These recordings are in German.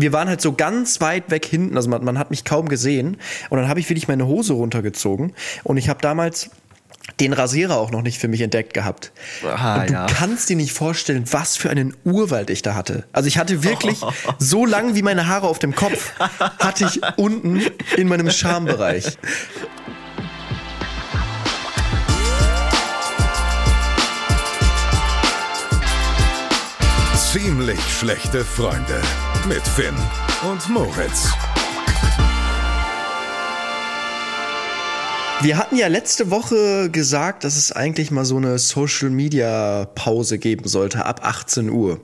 wir waren halt so ganz weit weg hinten, also man, man hat mich kaum gesehen. Und dann habe ich wirklich meine Hose runtergezogen. Und ich habe damals den Rasierer auch noch nicht für mich entdeckt gehabt. Ah, und du ja. kannst dir nicht vorstellen, was für einen Urwald ich da hatte. Also ich hatte wirklich so lang wie meine Haare auf dem Kopf, hatte ich unten in meinem Schambereich. Ziemlich schlechte Freunde mit Finn und Moritz. Wir hatten ja letzte Woche gesagt, dass es eigentlich mal so eine Social Media Pause geben sollte ab 18 Uhr.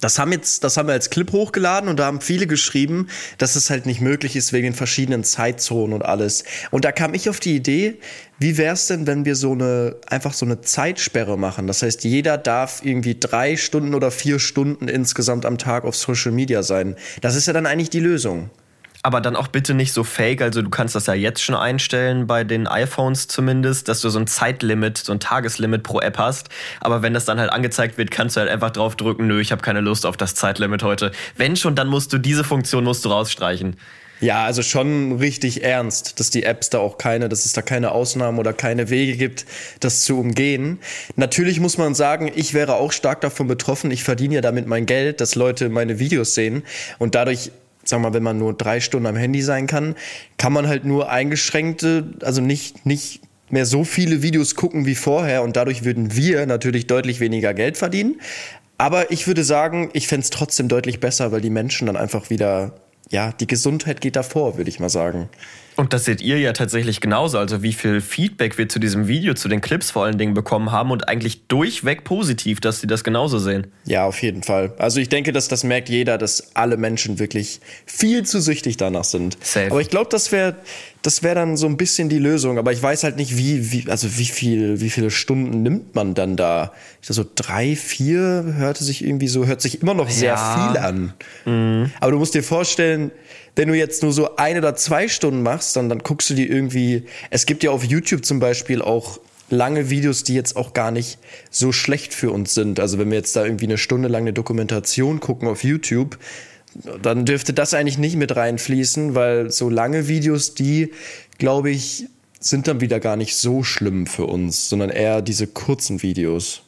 Das haben jetzt, das haben wir als Clip hochgeladen und da haben viele geschrieben, dass es halt nicht möglich ist wegen den verschiedenen Zeitzonen und alles. Und da kam ich auf die Idee, wie wär's denn, wenn wir so eine, einfach so eine Zeitsperre machen? Das heißt, jeder darf irgendwie drei Stunden oder vier Stunden insgesamt am Tag auf Social Media sein. Das ist ja dann eigentlich die Lösung. Aber dann auch bitte nicht so fake. Also du kannst das ja jetzt schon einstellen, bei den iPhones zumindest, dass du so ein Zeitlimit, so ein Tageslimit pro App hast. Aber wenn das dann halt angezeigt wird, kannst du halt einfach drauf drücken, nö, ich habe keine Lust auf das Zeitlimit heute. Wenn schon, dann musst du diese Funktion musst du rausstreichen. Ja, also schon richtig ernst, dass die Apps da auch keine, dass es da keine Ausnahmen oder keine Wege gibt, das zu umgehen. Natürlich muss man sagen, ich wäre auch stark davon betroffen. Ich verdiene ja damit mein Geld, dass Leute meine Videos sehen und dadurch Sag mal, wenn man nur drei Stunden am Handy sein kann, kann man halt nur eingeschränkte, also nicht, nicht mehr so viele Videos gucken wie vorher und dadurch würden wir natürlich deutlich weniger Geld verdienen. Aber ich würde sagen, ich fände es trotzdem deutlich besser, weil die Menschen dann einfach wieder, ja, die Gesundheit geht davor, würde ich mal sagen. Und das seht ihr ja tatsächlich genauso. Also wie viel Feedback wir zu diesem Video, zu den Clips vor allen Dingen bekommen haben und eigentlich durchweg positiv, dass sie das genauso sehen. Ja, auf jeden Fall. Also ich denke, dass das merkt jeder, dass alle Menschen wirklich viel zu süchtig danach sind. Safe. Aber ich glaube, das wäre das wäre dann so ein bisschen die Lösung. Aber ich weiß halt nicht, wie, wie, also wie viel, wie viele Stunden nimmt man dann da? Ich dachte, so drei, vier hörte sich irgendwie so, hört sich immer noch sehr Ja. viel an. Aber du musst dir vorstellen, wenn du jetzt nur so ein oder zwei Stunden machst, dann, dann guckst du dir irgendwie, es gibt ja auf YouTube zum Beispiel auch lange Videos, die jetzt auch gar nicht so schlecht für uns sind. Also wenn wir jetzt da irgendwie eine Stunde lang eine Dokumentation gucken auf YouTube, dann dürfte das eigentlich nicht mit reinfließen, weil so lange Videos, die, glaube ich, sind dann wieder gar nicht so schlimm für uns, sondern eher diese kurzen Videos.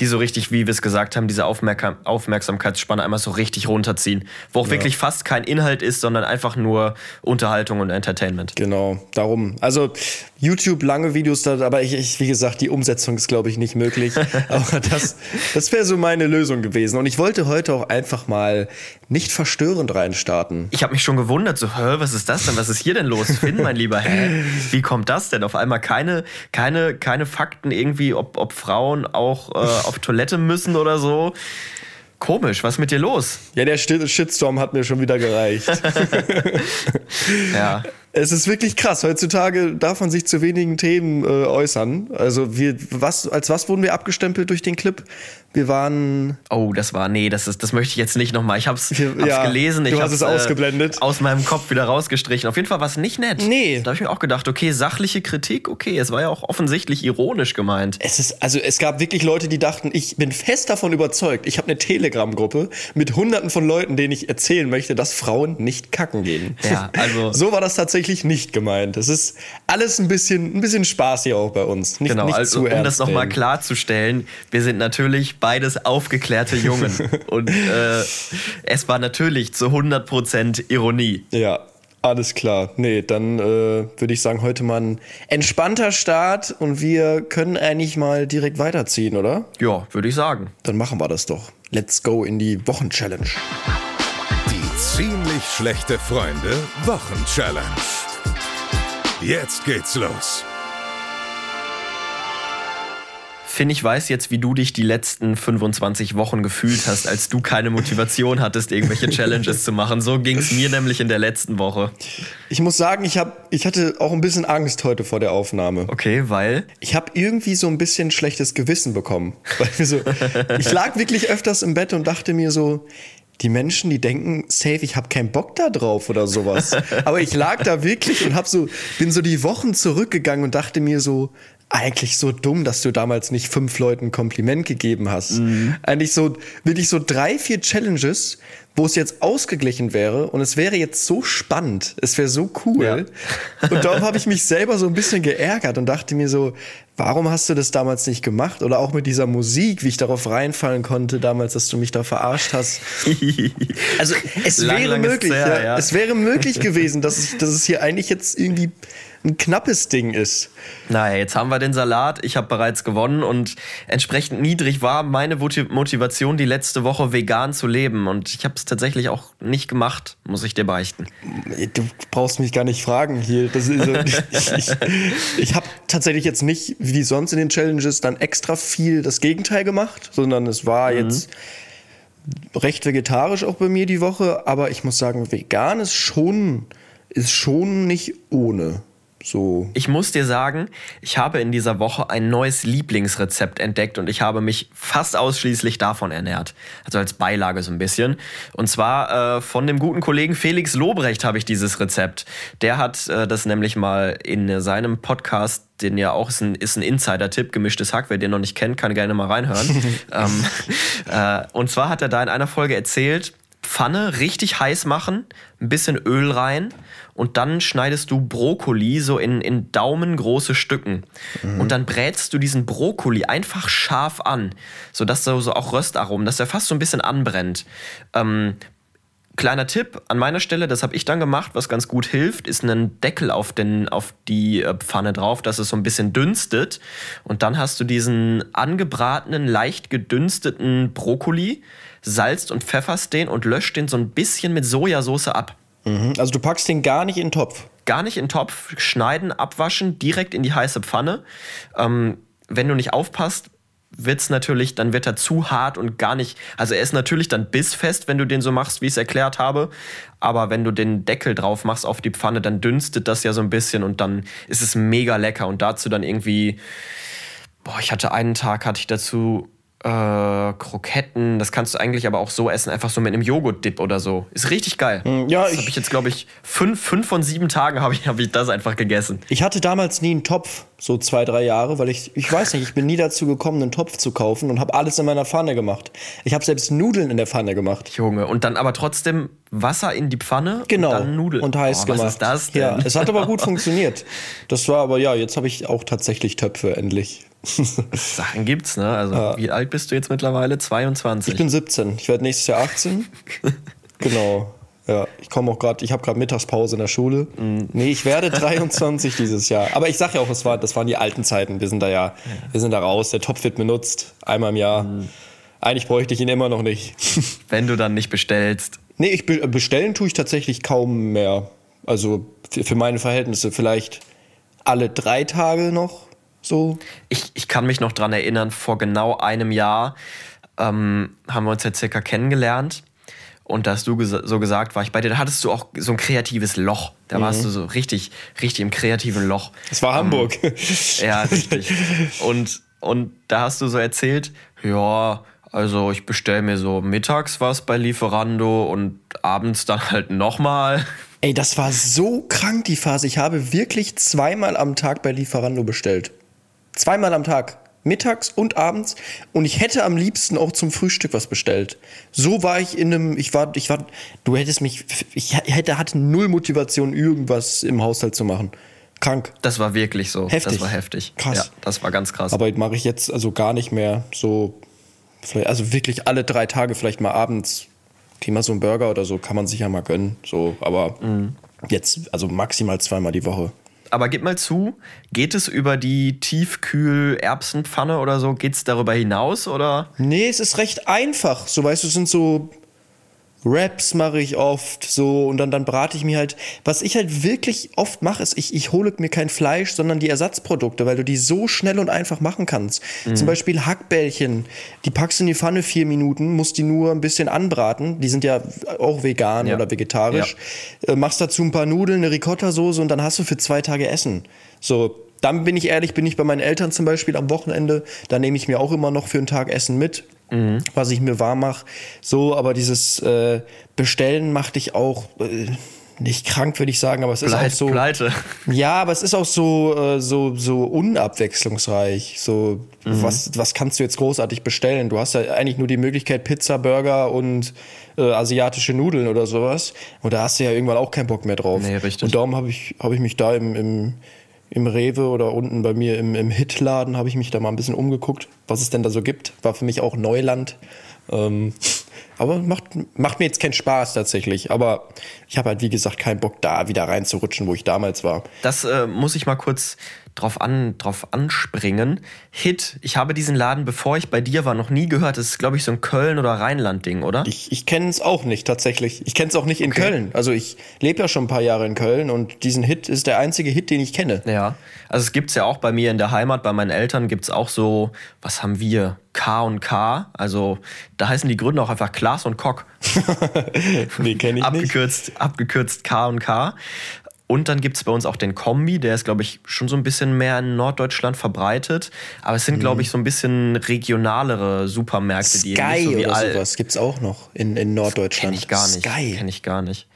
Die so richtig, wie wir es gesagt haben, diese Aufmerka Aufmerksamkeitsspanne einmal so richtig runterziehen. Wo auch wirklich fast kein Inhalt ist, sondern einfach nur Unterhaltung und Entertainment. Genau, darum. Also YouTube lange Videos, da, aber ich, ich, wie gesagt, die Umsetzung ist, glaube ich, nicht möglich. aber das, das wäre so meine Lösung gewesen. Und ich wollte heute auch einfach mal nicht verstörend reinstarten. Ich habe mich schon gewundert, so, hä, was ist das denn? Was ist hier denn los? Finn, mein Lieber, hä? Wie kommt das denn? Auf einmal keine, keine, keine Fakten irgendwie, ob, ob Frauen auch äh, auf Toilette müssen oder so. Komisch, was ist mit dir los? Ja, der Shitstorm hat mir schon wieder gereicht. Ja. Es ist wirklich krass. Heutzutage darf man sich zu wenigen Themen äh, äußern. Also wir, was, als was wurden wir abgestempelt durch den Clip? Wir waren Oh, das war, nee, das, ist, das möchte ich jetzt nicht nochmal. Ich hab's, Wir- hab's ja, gelesen, ich du hast hab's es ausgeblendet. aus meinem Kopf wieder rausgestrichen. Auf jeden Fall war es nicht nett. Nee. Da habe ich mir auch gedacht, okay, sachliche Kritik, okay, es war ja auch offensichtlich ironisch gemeint. Es ist, also es gab wirklich Leute, die dachten, ich bin fest davon überzeugt. Ich habe eine Telegram-Gruppe mit hunderten von Leuten, denen ich erzählen möchte, dass Frauen nicht kacken gehen. Ja, also- so war das tatsächlich nicht gemeint. Es ist alles ein bisschen, ein bisschen Spaß hier auch bei uns. Nicht, Genau, nicht also um das nochmal klarzustellen, wir sind natürlich beides aufgeklärte Jungen. Und äh, es war natürlich zu 100% Ironie. Ja, alles klar. Nee, dann äh, würde ich sagen, heute mal ein entspannter Start und wir können eigentlich mal direkt weiterziehen, oder? Ja, würde ich sagen. Dann machen wir das doch. Let's go in die Wochenchallenge. Die ziemlich schlechte Freunde Wochenchallenge. Jetzt geht's los. Finn, ich weiß jetzt, wie du dich die letzten 25 Wochen gefühlt hast, als du keine Motivation hattest, irgendwelche Challenges zu machen. So ging es mir nämlich in der letzten Woche. Ich muss sagen, ich, hab, ich hatte auch ein bisschen Angst heute vor der Aufnahme. Okay, weil. Ich habe irgendwie so ein bisschen schlechtes Gewissen bekommen. So, ich lag wirklich öfters im Bett und dachte mir so, die Menschen, die denken, safe, ich habe keinen Bock da drauf oder sowas. Aber ich lag da wirklich und hab so, bin so die Wochen zurückgegangen und dachte mir so, eigentlich so dumm, dass du damals nicht fünf Leuten ein Kompliment gegeben hast. Eigentlich so, wirklich so drei, vier Challenges, wo es jetzt ausgeglichen wäre und es wäre jetzt so spannend, es wäre so cool. Ja. Und darum habe ich mich selber so ein bisschen geärgert und dachte mir so, warum hast du das damals nicht gemacht? Oder auch mit dieser Musik, wie ich darauf reinfallen konnte damals, dass du mich da verarscht hast. Also es lang, wäre möglich, her, ja, ja. es wäre möglich gewesen, dass, ich, dass es hier eigentlich jetzt irgendwie ein knappes Ding ist. Naja, jetzt haben wir den Salat. Ich habe bereits gewonnen und entsprechend niedrig war meine Motivation die letzte Woche vegan zu leben. Und ich habe es tatsächlich auch nicht gemacht, muss ich dir beichten. Du brauchst mich gar nicht fragen hier. Das ist, ich ich, ich habe tatsächlich jetzt nicht, wie sonst in den Challenges, dann extra viel das Gegenteil gemacht, sondern es war mhm. jetzt recht vegetarisch auch bei mir die Woche. Aber ich muss sagen, vegan ist schon, ist schon nicht ohne. So. Ich muss dir sagen, ich habe in dieser Woche ein neues Lieblingsrezept entdeckt und ich habe mich fast ausschließlich davon ernährt. Also als Beilage so ein bisschen. Und zwar äh, von dem guten Kollegen Felix Lobrecht habe ich dieses Rezept. Der hat äh, das nämlich mal in seinem Podcast den ja auch ist ein, ist ein Insider-Tipp, gemischtes Hack. Wer den noch nicht kennt, kann gerne mal reinhören. ähm, äh, und zwar hat er da in einer Folge erzählt, Pfanne richtig heiß machen, ein bisschen Öl rein und dann schneidest du Brokkoli so in, in daumengroße Stücken. Mhm. Und dann brätst du diesen Brokkoli einfach scharf an, sodass so, so auch Röstaromen, dass er fast so ein bisschen anbrennt. Ähm, Kleiner Tipp an meiner Stelle, das habe ich dann gemacht, was ganz gut hilft, ist einen Deckel auf, den, auf die äh, Pfanne drauf, dass es so ein bisschen dünstet. Und dann hast du diesen angebratenen, leicht gedünsteten Brokkoli, salzt und pfefferst den und löscht den so ein bisschen mit Sojasauce ab. Mhm. Also du packst den gar nicht in den Topf. Gar nicht in den Topf, schneiden, abwaschen, direkt in die heiße Pfanne. Ähm, wenn du nicht aufpasst, wird's natürlich, dann wird er zu hart und gar nicht, also er ist natürlich dann bissfest, wenn du den so machst, wie ich es erklärt habe, aber wenn du den Deckel drauf machst auf die Pfanne, dann dünstet das ja so ein bisschen und dann ist es mega lecker und dazu dann irgendwie, boah, ich hatte einen Tag, hatte ich dazu äh, Kroketten, das kannst du eigentlich aber auch so essen, einfach so mit einem Joghurt-Dip oder so. Ist richtig geil. Hm, ja, das habe ich jetzt, glaube ich, fünf, fünf von sieben Tagen habe ich, hab ich das einfach gegessen. Ich hatte damals nie einen Topf, so zwei, drei Jahre, weil ich, ich weiß nicht, ich bin nie dazu gekommen, einen Topf zu kaufen und habe alles in meiner Pfanne gemacht. Ich habe selbst Nudeln in der Pfanne gemacht. Junge, und dann aber trotzdem Wasser in die Pfanne genau, und dann Nudeln. Und heiß oh, gemacht. Was ist das denn? Ja, es hat aber gut funktioniert. Das war aber, ja, jetzt habe ich auch tatsächlich Töpfe, endlich. Sachen gibt's, ne? Also, ja. wie alt bist du jetzt mittlerweile? 22? Ich bin 17. Ich werde nächstes Jahr 18. genau. Ja, ich komme auch gerade, ich habe gerade Mittagspause in der Schule. Mhm. Nee, ich werde 23 dieses Jahr. Aber ich sage ja auch, es war, das waren die alten Zeiten. Wir sind da ja, wir sind da raus. Der Topf wird benutzt, einmal im Jahr. Mhm. Eigentlich bräuchte ich ihn immer noch nicht. Wenn du dann nicht bestellst. Nee, ich be bestellen tue ich tatsächlich kaum mehr. Also für meine Verhältnisse vielleicht alle drei Tage noch so. Ich, ich kann mich noch dran erinnern, vor genau einem Jahr ähm, haben wir uns ja circa kennengelernt. Und da hast du ges so gesagt, war ich bei dir, da hattest du auch so ein kreatives Loch. Da mhm. warst du so richtig, richtig im kreativen Loch. Das war Hamburg. Ähm, ja, richtig. Und, und da hast du so erzählt, ja, also ich bestelle mir so mittags was bei Lieferando und abends dann halt nochmal. Ey, das war so krank, die Phase. Ich habe wirklich zweimal am Tag bei Lieferando bestellt. Zweimal am Tag. Mittags und abends. Und ich hätte am liebsten auch zum Frühstück was bestellt. So war ich in einem, ich war, ich war, du hättest mich, ich hätte, hatte null Motivation, irgendwas im Haushalt zu machen. Krank. Das war wirklich so. Heftig. Das war heftig. Krass. Ja, das war ganz krass. Aber mache ich jetzt also gar nicht mehr so, also wirklich alle drei Tage vielleicht mal abends. Okay, mal so ein Burger oder so kann man sich ja mal gönnen. So, aber mhm. jetzt, also maximal zweimal die Woche aber gib mal zu, geht es über die Tiefkühl-Erbsenpfanne oder so? Geht es darüber hinaus oder? Nee, es ist recht einfach. So weißt du, es sind so Raps mache ich oft so und dann, dann brate ich mir halt. Was ich halt wirklich oft mache, ist, ich, ich hole mir kein Fleisch, sondern die Ersatzprodukte, weil du die so schnell und einfach machen kannst. Mhm. Zum Beispiel Hackbällchen, die packst du in die Pfanne vier Minuten, musst die nur ein bisschen anbraten. Die sind ja auch vegan ja. oder vegetarisch. Ja. Äh, machst dazu ein paar Nudeln, eine Ricotta-Soße und dann hast du für zwei Tage Essen. So, dann bin ich ehrlich, bin ich bei meinen Eltern zum Beispiel am Wochenende, da nehme ich mir auch immer noch für einen Tag Essen mit mhm. was ich mir warm mache. So, aber dieses äh, Bestellen machte ich auch. Äh, nicht krank, würde ich sagen, aber es ist Bleit, auch so. Pleite. Ja, aber es ist auch so, äh, so, so unabwechslungsreich. So, Mhm. was, was kannst du jetzt großartig bestellen? Du hast ja eigentlich nur die Möglichkeit Pizza, Burger und äh, asiatische Nudeln oder sowas. Und da hast du ja irgendwann auch keinen Bock mehr drauf. Nee, richtig. Und darum habe ich, hab ich mich da im, im, im Rewe oder unten bei mir im, im Hitladen habe ich mich da mal ein bisschen umgeguckt, was es denn da so gibt. War für mich auch Neuland. Ähm, aber macht, macht mir jetzt keinen Spaß tatsächlich. Aber ich habe halt, wie gesagt, keinen Bock, da wieder reinzurutschen, wo ich damals war. Das äh, muss ich mal kurz drauf, an, drauf anspringen. Hit, ich habe diesen Laden, bevor ich bei dir war, noch nie gehört. Das ist, glaube ich, so ein Köln- oder Rheinland-Ding, oder? Ich, ich kenne es auch nicht tatsächlich. Ich kenne es auch nicht in Köln. Also ich lebe ja schon ein paar Jahre in Köln und diesen Hit ist der einzige Hit, den ich kenne. Ja, also es gibt's ja auch bei mir in der Heimat, bei meinen Eltern gibt's auch so, was haben wir? K und K. Also da heißen die Gründer auch einfach Klaas und Kock. nee, kenne ich nicht. abgekürzt, abgekürzt K und K. Und dann gibt's bei uns auch den Kombi, der ist, glaube ich, schon so ein bisschen mehr in Norddeutschland verbreitet. Aber es sind, glaube ich, so ein bisschen regionalere Supermärkte, die eben nicht Sky so wie oder sowas gibt's auch noch in, in Norddeutschland. Kenn ich gar nicht. Sky. Kenn ich gar nicht.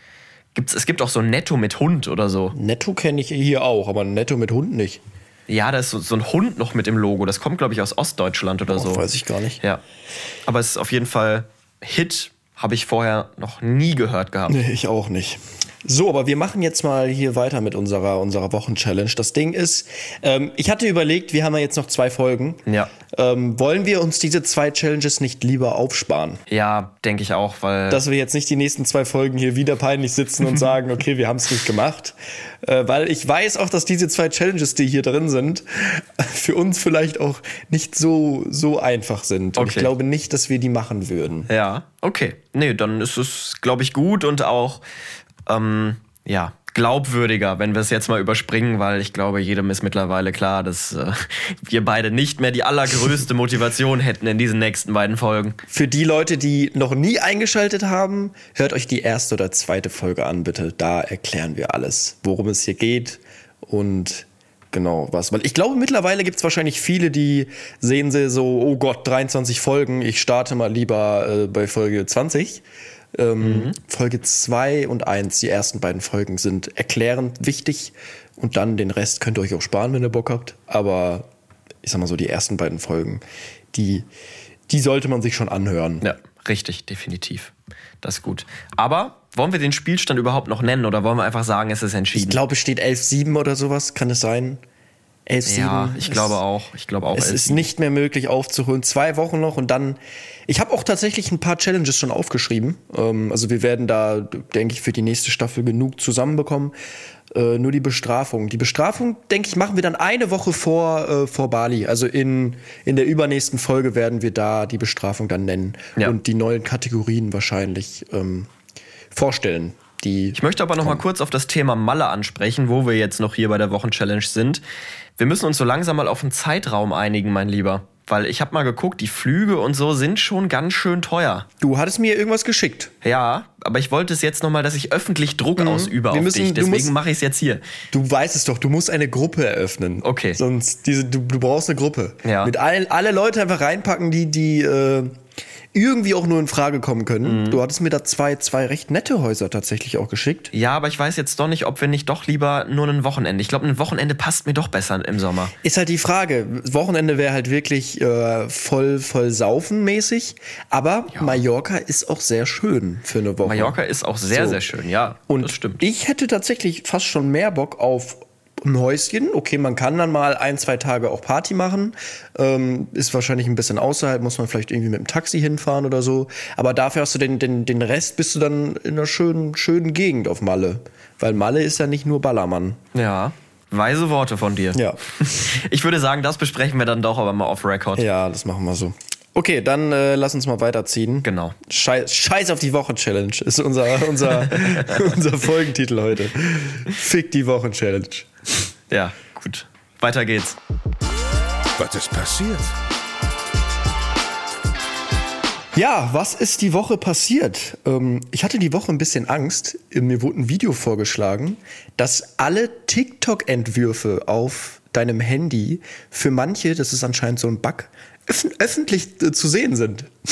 Gibt's, es gibt auch so Netto mit Hund oder so. Netto kenne ich hier auch, aber Netto mit Hund nicht. Ja, da ist so, so ein Hund noch mit im Logo. Das kommt, glaube ich, aus Ostdeutschland oder so. Weiß ich gar nicht. Ja. Aber es ist auf jeden Fall Hit, habe ich vorher noch nie gehört gehabt. Nee, ich auch nicht. So, aber wir machen jetzt mal hier weiter mit unserer, unserer Wochenchallenge. Das Ding ist, ähm, ich hatte überlegt, wir haben ja jetzt noch zwei Folgen. Ja. Ähm, wollen wir uns diese zwei Challenges nicht lieber aufsparen? Ja, denke ich auch, weil. Dass wir jetzt nicht die nächsten zwei Folgen hier wieder peinlich sitzen und sagen, okay, wir haben es nicht gemacht. Äh, weil ich weiß auch, dass diese zwei Challenges, die hier drin sind, für uns vielleicht auch nicht so, so einfach sind. Und ich Okay. glaube nicht, dass wir die machen würden. ja, okay. Nee, dann ist es, glaube ich, gut und auch, ähm, ja, glaubwürdiger, wenn wir es jetzt mal überspringen, weil ich glaube, jedem ist mittlerweile klar, dass äh, wir beide nicht mehr die allergrößte Motivation hätten in diesen nächsten beiden Folgen. Für die Leute, die noch nie eingeschaltet haben, hört euch die erste oder zweite Folge an, bitte. Da erklären wir alles, worum es hier geht und genau was. Weil ich glaube, mittlerweile gibt es wahrscheinlich viele, die sehen sie so, oh Gott, 23 Folgen, ich starte mal lieber äh, bei Folge 20. Ähm, Folge 2 und 1, die ersten beiden Folgen sind erklärend wichtig und dann den Rest könnt ihr euch auch sparen, wenn ihr Bock habt. Aber ich sag mal so, die ersten beiden Folgen, die, die sollte man sich schon anhören. Ja, richtig, definitiv. Das ist gut. Aber wollen wir den Spielstand überhaupt noch nennen oder wollen wir einfach sagen, es ist Ich entschieden? glaube, es steht 11-7 oder sowas, kann es sein? 11-7. ja, ich Es- glaube auch. Ich glaube auch. Es ist nicht mehr möglich aufzuholen. Zwei Wochen noch und dann. Ich habe auch tatsächlich ein paar Challenges schon aufgeschrieben. Ähm, also wir werden da, denke ich, für die nächste Staffel genug zusammenbekommen. Äh, nur die Bestrafung. Die Bestrafung, denke ich, machen wir dann eine Woche vor, äh, vor Bali. Also in, in der übernächsten Folge werden wir da die Bestrafung dann nennen Ja. und die neuen Kategorien wahrscheinlich ähm, vorstellen. Die Ich möchte aber noch mal kurz auf das Thema Malle ansprechen, wo wir jetzt noch hier bei der Wochenchallenge sind. Wir müssen uns so langsam mal auf einen Zeitraum einigen, mein Lieber. Weil ich habe mal geguckt, die Flüge und so sind schon ganz schön teuer. du hattest mir irgendwas geschickt. Ja, aber ich wollte es jetzt noch mal, dass ich öffentlich Druck ausübe Mhm. Wir auf müssen- dich. du musst- Deswegen mache ich es jetzt hier. Du weißt es doch, du musst eine Gruppe eröffnen. Okay. Sonst, diese, du, du brauchst eine Gruppe. Ja. Mit allen, alle Leute einfach reinpacken, die, die äh, irgendwie auch nur in Frage kommen können. Mhm. Du hattest mir da zwei, zwei recht nette Häuser tatsächlich auch geschickt. Ja, aber ich weiß jetzt doch nicht, ob wir nicht doch lieber nur ein Wochenende. Ich glaube, ein Wochenende passt mir doch besser im Sommer. Ist halt die Frage. Wochenende wäre halt wirklich äh, voll, voll saufen mäßig. Aber Mallorca ist auch sehr schön für eine Woche. Mallorca ist auch sehr, So. sehr schön, ja. Und das stimmt. ich hätte tatsächlich fast schon mehr Bock auf ein Häuschen. Okay, man kann dann mal ein, zwei Tage auch Party machen. Ähm, ist wahrscheinlich ein bisschen außerhalb, muss man vielleicht irgendwie mit dem Taxi hinfahren oder so. Aber dafür hast du den, den, den Rest, bist du dann in einer schönen, schönen Gegend auf Malle. Weil Malle ist ja nicht nur Ballermann. Ja. Weise Worte von dir. Ja. Ich würde sagen, das besprechen wir dann doch aber mal off Record. Ja, das machen wir so. Okay, dann äh, lass uns mal weiterziehen. Genau. Scheiß, Scheiß auf die Wochen-Challenge ist unser, unser, unser Folgentitel heute. Fick die Wochen-Challenge. Ja, gut. Weiter geht's. Was ist passiert? Ja, was ist die Woche passiert? Ähm, ich hatte die Woche ein bisschen Angst. Mir wurde ein Video vorgeschlagen, dass alle TikTok-Entwürfe auf deinem Handy für manche, das ist anscheinend so ein Bug, öffentlich äh, zu sehen sind.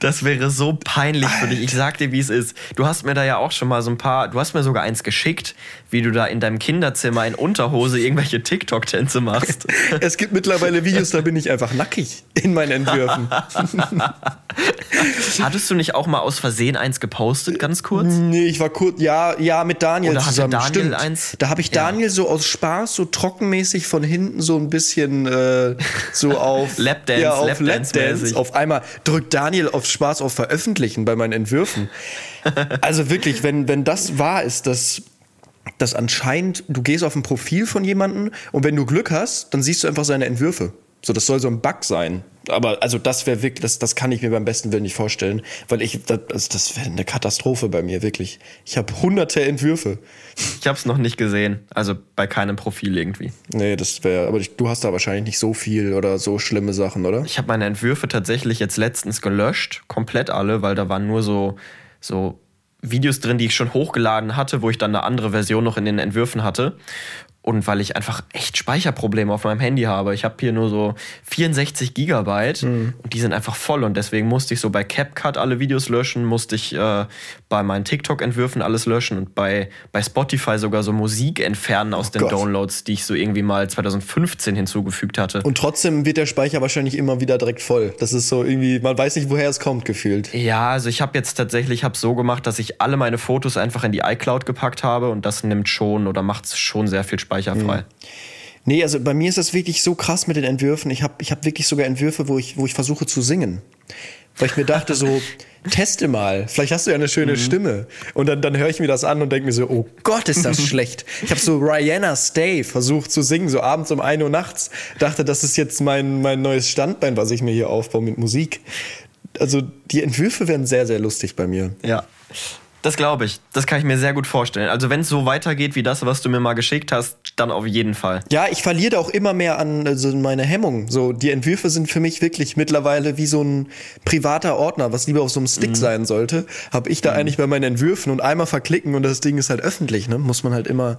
Das wäre so peinlich für dich. Ich sag dir, wie es ist. Du hast mir da ja auch schon mal so ein paar, du hast mir sogar eins geschickt, wie du da in deinem Kinderzimmer in Unterhose irgendwelche TikTok-Tänze machst. Es gibt mittlerweile Videos, da bin ich einfach nackig in meinen Entwürfen. Hattest du nicht auch mal aus Versehen eins gepostet, ganz kurz? Nee, ich war kurz, ja, ja, mit Daniel Oder zusammen. Daniel Stimmt. eins? Da habe ich Ja. Daniel so aus Spaß, so trockenmäßig von hinten so ein bisschen äh, so auf Lapdance, ja, auf Lapdance-mäßig. Auf einmal drückt Daniel auf Spaß auf Veröffentlichen bei meinen Entwürfen. also wirklich, wenn, wenn das wahr ist, dass dass anscheinend, du gehst auf ein Profil von jemandem und wenn du Glück hast, dann siehst du einfach seine Entwürfe. So, das soll so ein Bug sein. Aber also das wäre wirklich, das, das kann ich mir beim besten Willen nicht vorstellen, weil ich, das, das wäre eine Katastrophe bei mir, wirklich. Ich habe hunderte Entwürfe. Ich habe es noch nicht gesehen. Also bei keinem Profil irgendwie. Nee, das wäre, aber ich, du hast da wahrscheinlich nicht so viel oder so schlimme Sachen, oder? Ich habe meine Entwürfe tatsächlich jetzt letztens gelöscht, komplett alle, weil da waren nur so, so Videos drin, die ich schon hochgeladen hatte, wo ich dann eine andere Version noch in den Entwürfen hatte. Und weil ich einfach echt Speicherprobleme auf meinem Handy habe. Ich habe hier nur so 64 Gigabyte und die sind einfach voll. Und deswegen musste ich so bei CapCut alle Videos löschen, musste ich äh, bei meinen TikTok-Entwürfen alles löschen und bei, bei Spotify sogar so Musik entfernen aus den Gott. Downloads, die ich so irgendwie mal 2015 hinzugefügt hatte. Und trotzdem wird der Speicher wahrscheinlich immer wieder direkt voll. Das ist so irgendwie, man weiß nicht, woher es kommt, gefühlt. Ja, also ich habe jetzt tatsächlich hab so gemacht, dass ich alle meine Fotos einfach in die iCloud gepackt habe und das nimmt schon oder macht schon sehr viel Speicher frei. Nee, also bei mir ist das wirklich so krass mit den Entwürfen. Ich habe ich hab wirklich sogar Entwürfe, wo ich, wo ich versuche zu singen. Weil ich mir dachte so, teste mal, vielleicht hast du ja eine schöne Stimme. Und dann, dann höre ich mir das an und denke mir so, oh Gott, ist das schlecht. Ich habe so Rihanna Stay versucht zu singen, so abends um 1 Uhr nachts. Dachte, das ist jetzt mein, mein neues Standbein, was ich mir hier aufbaue mit Musik. Also die Entwürfe werden sehr, sehr lustig bei mir. Ja. Das glaube ich. Das kann ich mir sehr gut vorstellen. Also wenn es so weitergeht wie das, was du mir mal geschickt hast, dann auf jeden Fall. Ja, ich verliere da auch immer mehr an also meine Hemmung. So, die Entwürfe sind für mich wirklich mittlerweile wie so ein privater Ordner, was lieber auf so einem Stick sein sollte. Habe ich da eigentlich bei meinen Entwürfen und einmal verklicken und das Ding ist halt öffentlich, ne? Muss man halt immer,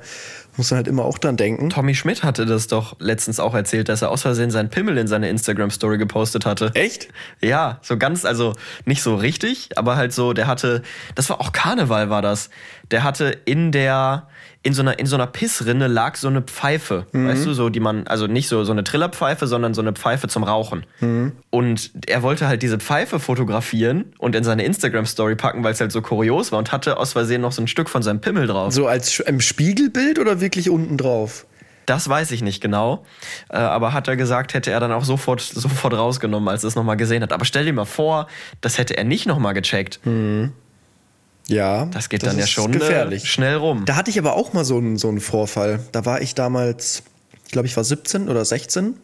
muss man halt immer auch dran denken. Tommy Schmidt hatte das doch letztens auch erzählt, dass er aus Versehen seinen Pimmel in seine Instagram-Story gepostet hatte. Echt? Ja, so ganz, also nicht so richtig, aber halt so, der hatte, das war auch Karneval war das. Der hatte in der, in so einer, in so einer Pissrinne lag so eine Pfeife, weißt du, so, die man, also nicht so, so eine Trillerpfeife, sondern so eine Pfeife zum Rauchen. Und er wollte halt diese Pfeife fotografieren und in seine Instagram-Story packen, weil es halt so kurios war und hatte aus Versehen noch so ein Stück von seinem Pimmel drauf. So als im Spiegelbild oder wirklich unten drauf? Das weiß ich nicht genau. Äh, aber hat er gesagt, hätte er dann auch sofort, sofort rausgenommen, als er es nochmal gesehen hat. Aber stell dir mal vor, das hätte er nicht nochmal gecheckt. Ja. Das geht dann ja schon gefährlich. Äh, schnell rum. Da hatte ich aber auch mal so einen, so einen Vorfall. Da war ich damals, ich glaube, ich war 17 oder 16.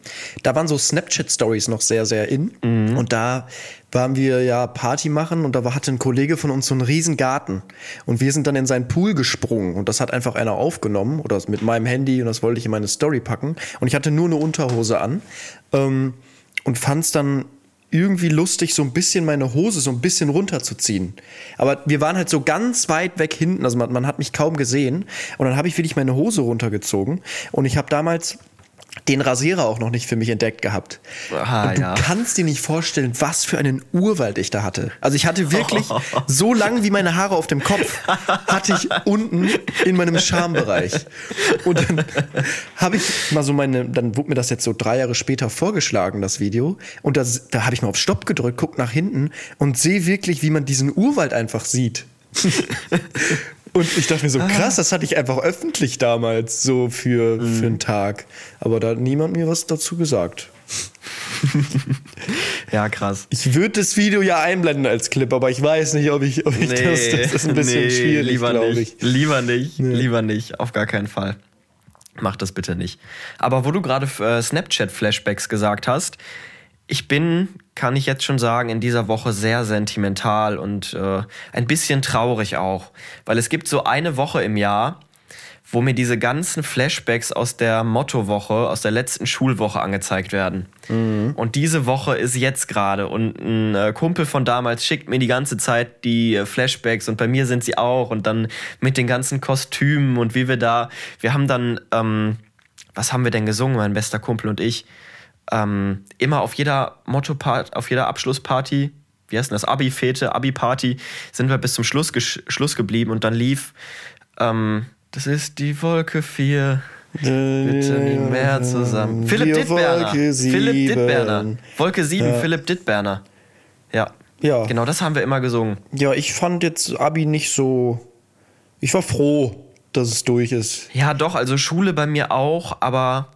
Da waren so Snapchat-Stories noch sehr, sehr in. Und da waren wir ja Party machen und da hatte ein Kollege von uns so einen riesen Garten. Und wir sind dann in seinen Pool gesprungen und das hat einfach einer aufgenommen oder mit meinem Handy und das wollte ich in meine Story packen. Und ich hatte nur eine Unterhose an ähm, und fand es dann irgendwie lustig, so ein bisschen meine Hose so ein bisschen runterzuziehen. Aber wir waren halt so ganz weit weg hinten, also man, man hat mich kaum gesehen. Und dann habe ich wirklich meine Hose runtergezogen. Und ich habe damals den Rasierer auch noch nicht für mich entdeckt gehabt. Ah, und du ja. kannst dir nicht vorstellen, was für einen Urwald ich da hatte. Also ich hatte wirklich so lang wie meine Haare auf dem Kopf, hatte ich unten in meinem Schambereich. Und dann habe ich mal so meine, dann wurde mir das jetzt so drei Jahre später vorgeschlagen, das Video. Und das, da habe ich mal auf Stopp gedrückt, guck nach hinten und sehe wirklich, wie man diesen Urwald einfach sieht. Und ich dachte mir so, krass, das hatte ich einfach öffentlich damals so für, für einen Tag. Aber da hat niemand mir was dazu gesagt. Ja, krass. Ich würde das Video ja einblenden als Clip, aber ich weiß nicht, ob ich, ob ich das, das ist ein bisschen nee, schwierig, lieber glaube nicht. ich. Lieber nicht, lieber nicht, auf gar keinen Fall. Mach das bitte nicht. Aber wo du gerade äh, Snapchat-Flashbacks gesagt hast, ich bin, kann ich jetzt schon sagen, in dieser Woche sehr sentimental und äh, ein bisschen traurig auch. Weil es gibt so eine Woche im Jahr, wo mir diese ganzen Flashbacks aus der Mottowoche, aus der letzten Schulwoche angezeigt werden. Und diese Woche ist jetzt gerade und ein äh, Kumpel von damals schickt mir die ganze Zeit die äh, Flashbacks und bei mir sind sie auch und dann mit den ganzen Kostümen und wie wir da, wir haben dann, ähm, was haben wir denn gesungen, mein bester Kumpel und ich? Ähm, immer auf jeder Motto auf jeder Abschlussparty wie heißt denn das, Abi-Fete, Abi-Party, sind wir bis zum Schluss, Schluss geblieben und dann lief, ähm, das ist die Wolke 4. Bitte nie mehr zusammen. Philipp Dittberner. Philipp Dittberner. Wolke 7, ja. Philipp Dittberner. Ja. Ja. Genau, das haben wir immer gesungen. Ja, ich fand jetzt Abi nicht so. Ich war froh, dass es durch ist. Ja, doch, also Schule bei mir auch, aber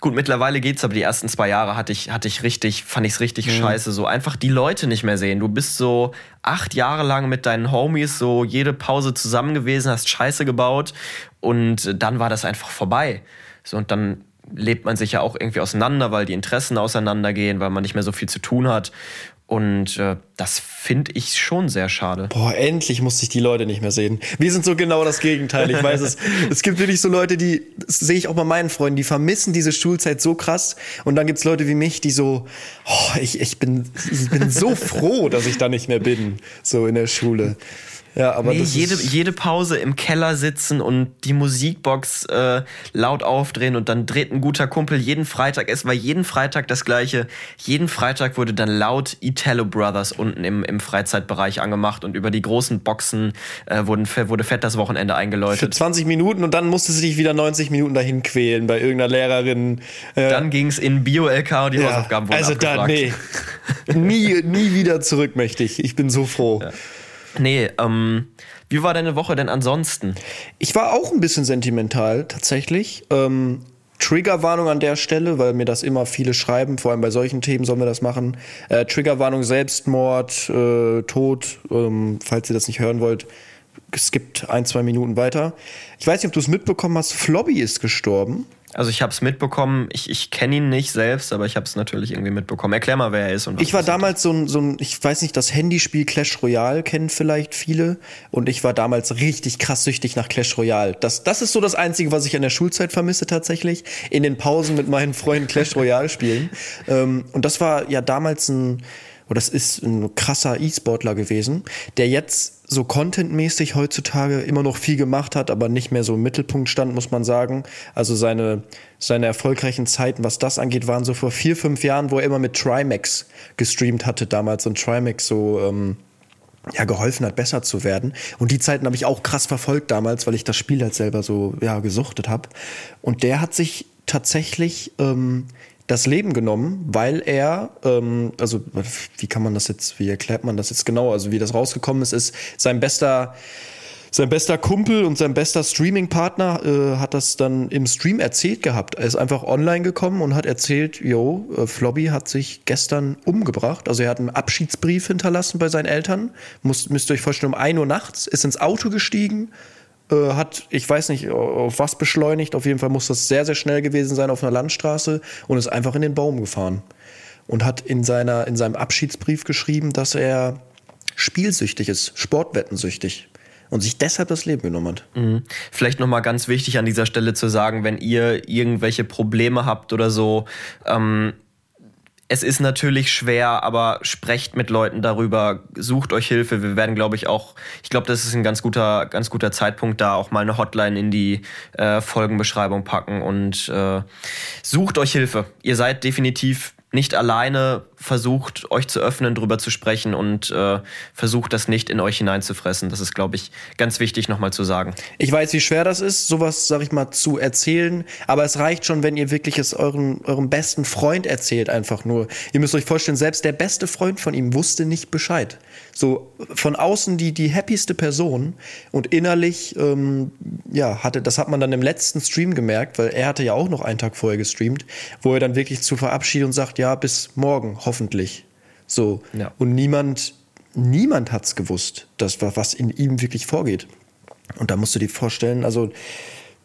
gut, mittlerweile geht's, aber die ersten zwei Jahre hatte ich, hatte ich richtig, fand ich's richtig mhm. scheiße. So einfach die Leute nicht mehr sehen. Du bist so acht Jahre lang mit deinen Homies so jede Pause zusammen gewesen, hast Scheiße gebaut und dann war das einfach vorbei. So, und dann lebt man sich ja auch irgendwie auseinander, weil die Interessen auseinandergehen, weil man nicht mehr so viel zu tun hat. Und äh, das finde ich schon sehr schade. Boah, endlich musste ich die Leute nicht mehr sehen. Wir sind so genau das Gegenteil. Ich weiß es. es gibt wirklich so Leute, die, das sehe ich auch bei meinen Freunden, die vermissen diese Schulzeit so krass. Und dann gibt es Leute wie mich, die so, oh, ich, ich, bin, ich bin so froh, dass ich da nicht mehr bin, so in der Schule. Ja, aber nee, jede, jede Pause im Keller sitzen und die Musikbox äh, laut aufdrehen und dann dreht ein guter Kumpel jeden Freitag. Es war jeden Freitag das gleiche. Jeden Freitag wurde dann laut Italo Brothers unten im, im Freizeitbereich angemacht und über die großen Boxen äh, wurden, wurde fett das Wochenende eingeläutet. Für 20 Minuten und dann musste sie sich wieder 90 Minuten dahin quälen bei irgendeiner Lehrerin. Äh, dann ging es in Bio-LK und die ja, Hausaufgaben wurden Also abgefragt. da, nee. nie, nie wieder zurück möchte ich. Ich bin so froh. Ja. Nee, ähm, wie war deine Woche denn ansonsten? Ich war auch ein bisschen sentimental, tatsächlich. Ähm, Triggerwarnung an der Stelle, weil mir das immer viele schreiben, vor allem bei solchen Themen sollen wir das machen. Äh, Triggerwarnung, Selbstmord, äh, Tod, ähm, falls ihr das nicht hören wollt, gibt ein, zwei Minuten weiter. Ich weiß nicht, ob du es mitbekommen hast, Flobby ist gestorben. Also ich habe es mitbekommen, ich, ich kenne ihn nicht selbst, aber ich habe es natürlich irgendwie mitbekommen. Erklär mal, wer er ist. Und ich war damals so ein, so ein, ich weiß nicht, das Handyspiel Clash Royale kennen vielleicht viele. Und ich war damals richtig krass süchtig nach Clash Royale. Das, das ist so das Einzige, was ich an der Schulzeit vermisse tatsächlich. In den Pausen mit meinen Freunden Clash Royale spielen. Ähm, und das war ja damals ein und das ist ein krasser E-Sportler gewesen, der jetzt so contentmäßig heutzutage immer noch viel gemacht hat, aber nicht mehr so im Mittelpunkt stand, muss man sagen. Also seine, seine erfolgreichen Zeiten, was das angeht, waren so vor vier, fünf Jahren, wo er immer mit Trimax gestreamt hatte damals und Trimax so ähm, ja, geholfen hat, besser zu werden. Und die Zeiten habe ich auch krass verfolgt damals, weil ich das Spiel halt selber so ja, gesuchtet habe. Und der hat sich tatsächlich ähm, das Leben genommen, weil er, ähm, also wie kann man das jetzt, wie erklärt man das jetzt genau? Also wie das rausgekommen ist, ist sein bester sein bester Kumpel und sein bester Streaming-Partner äh, hat das dann im Stream erzählt gehabt. Er ist einfach online gekommen und hat erzählt, yo, äh, Flobby hat sich gestern umgebracht. Also er hat einen Abschiedsbrief hinterlassen bei seinen Eltern. Muss, müsst ihr euch vorstellen, um ein Uhr nachts, ist ins Auto gestiegen, äh, hat, ich weiß nicht, auf was beschleunigt. Auf jeden Fall muss das sehr, sehr schnell gewesen sein auf einer Landstraße und ist einfach in den Baum gefahren. Und hat in, seiner, in seinem Abschiedsbrief geschrieben, dass er spielsüchtig ist, sportwettensüchtig und sich deshalb das Leben genommen hat. Mhm. Vielleicht nochmal ganz wichtig an dieser Stelle zu sagen, wenn ihr irgendwelche Probleme habt oder so, ähm, es ist natürlich schwer, aber sprecht mit Leuten darüber, sucht euch Hilfe. Wir werden, glaube ich, auch, ich glaube, das ist ein ganz guter, ganz guter Zeitpunkt, da auch mal eine Hotline in die äh, Folgenbeschreibung packen und äh, sucht euch Hilfe. Ihr seid definitiv nicht alleine versucht, euch zu öffnen, drüber zu sprechen und äh, versucht, das nicht in euch hineinzufressen. Das ist, glaube ich, ganz wichtig nochmal zu sagen. Ich weiß, wie schwer das ist, sowas, sag ich mal, zu erzählen, aber es reicht schon, wenn ihr wirklich es eurem, eurem besten Freund erzählt, einfach nur. Ihr müsst euch vorstellen, selbst der beste Freund von ihm wusste nicht Bescheid. So von außen die, die happieste Person und innerlich, ähm, ja, hatte, das hat man dann im letzten Stream gemerkt, weil er hatte ja auch noch einen Tag vorher gestreamt, wo er dann wirklich zu Verabschiedung sagt, ja, bis morgen, hoffentlich. So. Ja. Und niemand, niemand hat's gewusst, dass, was in ihm wirklich vorgeht. Und da musst du dir vorstellen, also,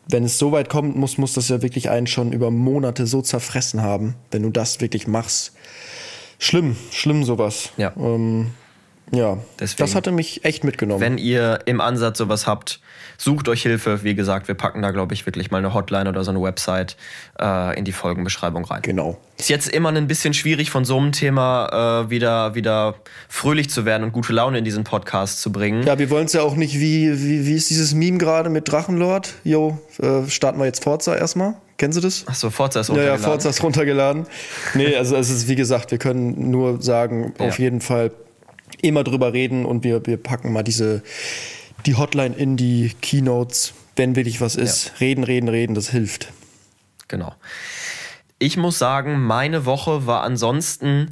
wenn es so weit kommt, muss, muss das ja wirklich einen schon über Monate so zerfressen haben, wenn du das wirklich machst. Schlimm, schlimm sowas. Ja. Ähm, ja, Deswegen, das hatte mich echt mitgenommen. Wenn ihr im Ansatz sowas habt, sucht euch Hilfe. Wie gesagt, wir packen da, glaube ich, wirklich mal eine Hotline oder so eine Website äh, in die Folgenbeschreibung rein. Genau. Ist jetzt immer ein bisschen schwierig, von so einem Thema äh, wieder, wieder fröhlich zu werden und gute Laune in diesen Podcast zu bringen. Ja, wir wollen es ja auch nicht, wie, wie, wie ist dieses Meme gerade mit Drachenlord? Jo, äh, starten wir jetzt Forza erstmal. Kennen Sie das? Achso, Forza ist runtergeladen. Ja, ja, Forza ist runtergeladen. nee, also es ist wie gesagt, wir können nur sagen, ja. auf jeden Fall immer drüber reden und wir, wir packen mal diese, die Hotline in die Keynotes, wenn wirklich was ist. Ja. Reden, reden, reden, das hilft. Genau. Ich muss sagen, meine Woche war ansonsten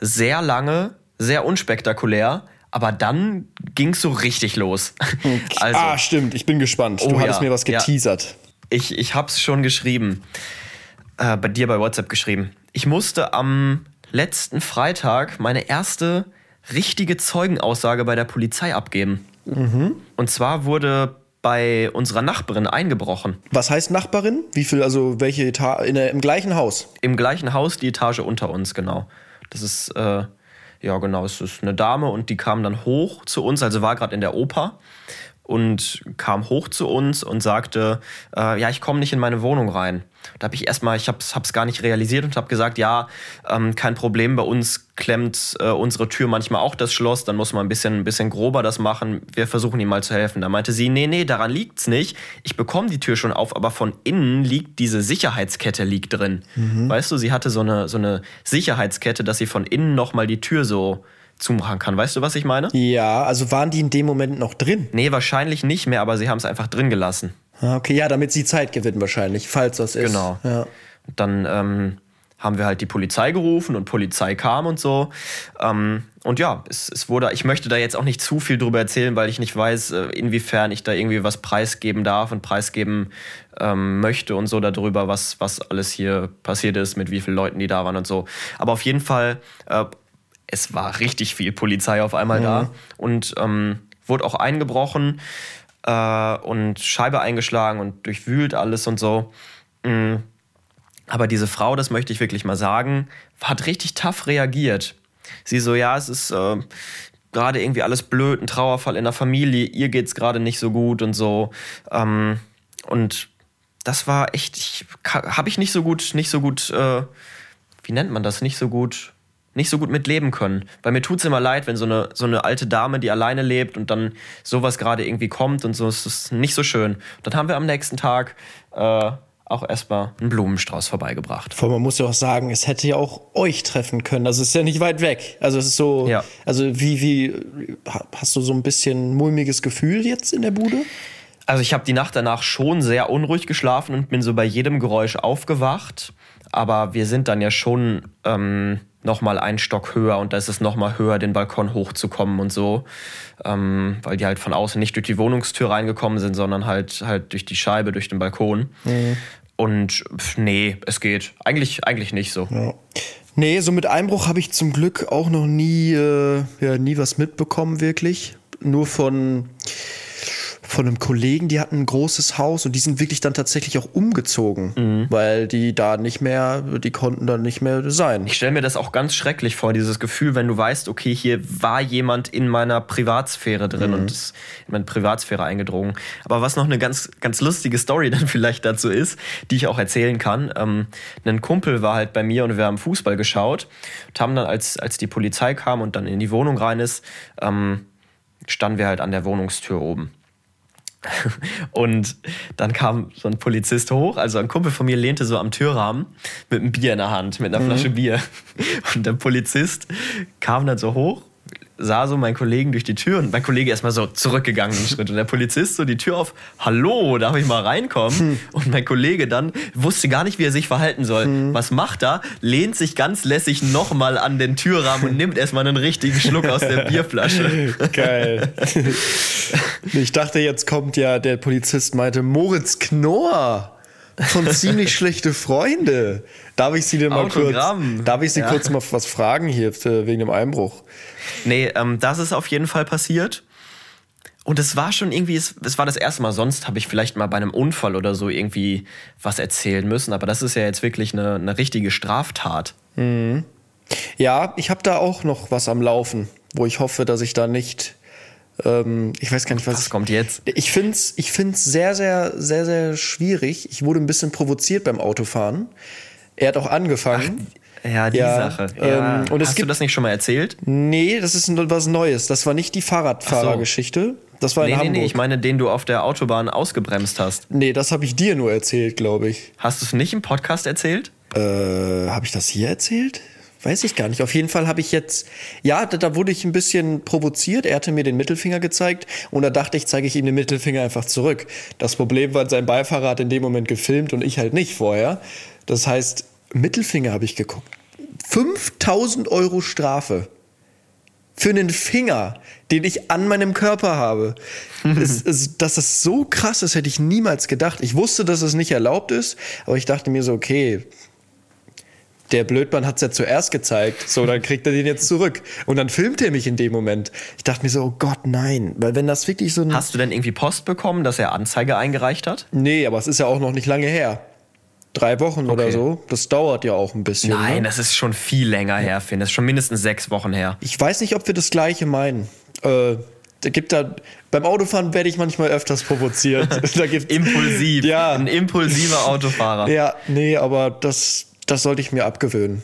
sehr lange, sehr unspektakulär. Aber dann ging es so richtig los. Also, ah, stimmt. Ich bin gespannt. Du oh, hattest ja, mir was geteasert. Ja. Ich, ich habe es schon geschrieben. Äh, bei dir bei WhatsApp geschrieben. Ich musste am letzten Freitag meine erste richtige Zeugenaussage bei der Polizei abgeben. Mhm. Und zwar wurde bei unserer Nachbarin eingebrochen. Was heißt Nachbarin? Wie viel, also welche Etage? Im gleichen Haus? Im gleichen Haus, die Etage unter uns, genau. Das ist, äh, ja genau, es ist eine Dame und die kam dann hoch zu uns, also war gerade in der Oper und kam hoch zu uns und sagte, äh, ja, ich komme nicht in meine Wohnung rein. Da habe ich erstmal, ich habe es gar nicht realisiert und habe gesagt, ja, ähm, kein Problem, bei uns klemmt äh, unsere Tür manchmal auch das Schloss, dann muss man ein bisschen, ein bisschen grober das machen, wir versuchen ihm mal zu helfen. Da meinte sie, nee, nee, daran liegt's nicht, ich bekomme die Tür schon auf, aber von innen liegt diese Sicherheitskette liegt drin. Mhm. Weißt du, sie hatte so eine, so eine Sicherheitskette, dass sie von innen nochmal die Tür so zumachen kann. Weißt du, was ich meine? Ja, also waren die in dem Moment noch drin? Nee, wahrscheinlich nicht mehr, aber sie haben es einfach drin gelassen. Ah, okay, ja, damit sie Zeit gewinnen wahrscheinlich, falls das ist. Genau. Ja. Dann ähm, haben wir halt die Polizei gerufen und Polizei kam und so. Ähm, und ja, es, es, wurde, ich möchte da jetzt auch nicht zu viel drüber erzählen, weil ich nicht weiß, äh, inwiefern ich da irgendwie was preisgeben darf und preisgeben ähm, möchte und so darüber, was, was alles hier passiert ist, mit wie vielen Leuten die da waren und so. Aber auf jeden Fall, äh, es war richtig viel Polizei auf einmal mhm. da und ähm, wurde auch eingebrochen äh, und Scheibe eingeschlagen und durchwühlt alles und so. Mhm. Aber diese Frau, das möchte ich wirklich mal sagen, hat richtig tough reagiert. Sie so, ja, es ist äh, gerade irgendwie alles blöd, ein Trauerfall in der Familie, ihr geht's gerade nicht so gut und so. Ähm, und das war echt, habe ich nicht so gut, nicht so gut, äh, wie nennt man das, nicht so gut nicht so gut mit leben können. Weil mir tut es immer leid, wenn so eine, so eine alte Dame, die alleine lebt und dann sowas gerade irgendwie kommt und so, es ist nicht so schön. dann haben wir am nächsten Tag äh, auch erstmal einen Blumenstrauß vorbeigebracht. Vor man muss ja auch sagen, es hätte ja auch euch treffen können. Also es ist ja nicht weit weg. Also es ist so, ja. also wie, wie, hast du so ein bisschen mulmiges Gefühl jetzt in der Bude? Also ich habe die Nacht danach schon sehr unruhig geschlafen und bin so bei jedem Geräusch aufgewacht. Aber wir sind dann ja schon ähm, noch mal einen Stock höher und da ist es noch mal höher, den Balkon hochzukommen und so, ähm, weil die halt von außen nicht durch die Wohnungstür reingekommen sind, sondern halt halt durch die Scheibe, durch den Balkon. Mhm. Und nee, es geht. Eigentlich, eigentlich nicht so. Ja. Nee, so mit Einbruch habe ich zum Glück auch noch nie, äh, ja, nie was mitbekommen, wirklich. Nur von von einem Kollegen, die hatten ein großes Haus und die sind wirklich dann tatsächlich auch umgezogen, mhm. weil die da nicht mehr, die konnten dann nicht mehr sein. Ich stelle mir das auch ganz schrecklich vor, dieses Gefühl, wenn du weißt, okay, hier war jemand in meiner Privatsphäre drin mhm. und ist in meine Privatsphäre eingedrungen. Aber was noch eine ganz, ganz lustige Story dann vielleicht dazu ist, die ich auch erzählen kann. Ähm, ein Kumpel war halt bei mir und wir haben Fußball geschaut und haben dann, als, als die Polizei kam und dann in die Wohnung rein ist, ähm, standen wir halt an der Wohnungstür oben. Und dann kam so ein Polizist hoch, also ein Kumpel von mir lehnte so am Türrahmen mit einem Bier in der Hand, mit einer mhm. Flasche Bier. Und der Polizist kam dann so hoch sah so meinen Kollegen durch die Tür und mein Kollege erstmal so zurückgegangen einen Schritt und der Polizist so die Tür auf, hallo, darf ich mal reinkommen? Hm. Und mein Kollege dann wusste gar nicht, wie er sich verhalten soll. Hm. Was macht er? Lehnt sich ganz lässig nochmal an den Türrahmen und nimmt erstmal einen richtigen Schluck aus der Bierflasche. Geil. Ich dachte, jetzt kommt ja der Polizist meinte, Moritz Knorr von ziemlich schlechte Freunde. Darf ich Sie denn mal Autogramm. kurz, darf ich Sie ja. kurz mal was fragen hier wegen dem Einbruch? Nee, ähm, das ist auf jeden Fall passiert. Und es war schon irgendwie, es, es war das erste Mal, sonst habe ich vielleicht mal bei einem Unfall oder so irgendwie was erzählen müssen, aber das ist ja jetzt wirklich eine, eine richtige Straftat. Mhm. Ja, ich habe da auch noch was am Laufen, wo ich hoffe, dass ich da nicht ähm, ich weiß gar nicht, was. Was kommt jetzt? Ich finde es ich find's sehr, sehr, sehr, sehr schwierig. Ich wurde ein bisschen provoziert beim Autofahren. Er hat auch angefangen. Ach, ja, die ja, Sache. Ja. Ähm, und Hast gibt, du das nicht schon mal erzählt? Nee, das ist was Neues. Das war nicht die Fahrradfahrergeschichte. Das war in nee, Hamburg. Nee, nee, ich meine den du auf der Autobahn ausgebremst hast. Nee, das habe ich dir nur erzählt, glaube ich. Hast du es nicht im Podcast erzählt? Äh, habe ich das hier erzählt? Weiß ich gar nicht. Auf jeden Fall habe ich jetzt, ja, da, da, wurde ich ein bisschen provoziert. Er hatte mir den Mittelfinger gezeigt und da dachte ich, zeige ich ihm den Mittelfinger einfach zurück. Das Problem war, sein Beifahrer hat in dem Moment gefilmt und ich halt nicht vorher. Das heißt, Mittelfinger habe ich geguckt. 5000 Euro Strafe für einen Finger, den ich an meinem Körper habe. es, es, dass das so krass ist, hätte ich niemals gedacht. Ich wusste, dass es nicht erlaubt ist, aber ich dachte mir so, okay, der Blödmann hat es ja zuerst gezeigt, so, dann kriegt er den jetzt zurück. Und dann filmt er mich in dem Moment. Ich dachte mir so, oh Gott, nein. Weil wenn das wirklich so ein. Hast du denn irgendwie Post bekommen, dass er Anzeige eingereicht hat? Nee, aber es ist ja auch noch nicht lange her. Drei Wochen okay. oder so. Das dauert ja auch ein bisschen. Nein, ne? das ist schon viel länger her, Finn. Das ist schon mindestens sechs Wochen her. Ich weiß nicht, ob wir das Gleiche meinen. Äh, da gibt da beim Autofahren werde ich manchmal öfters provoziert. da gibt impulsiv. Ja, ein impulsiver Autofahrer. Ja, nee, aber das das sollte ich mir abgewöhnen.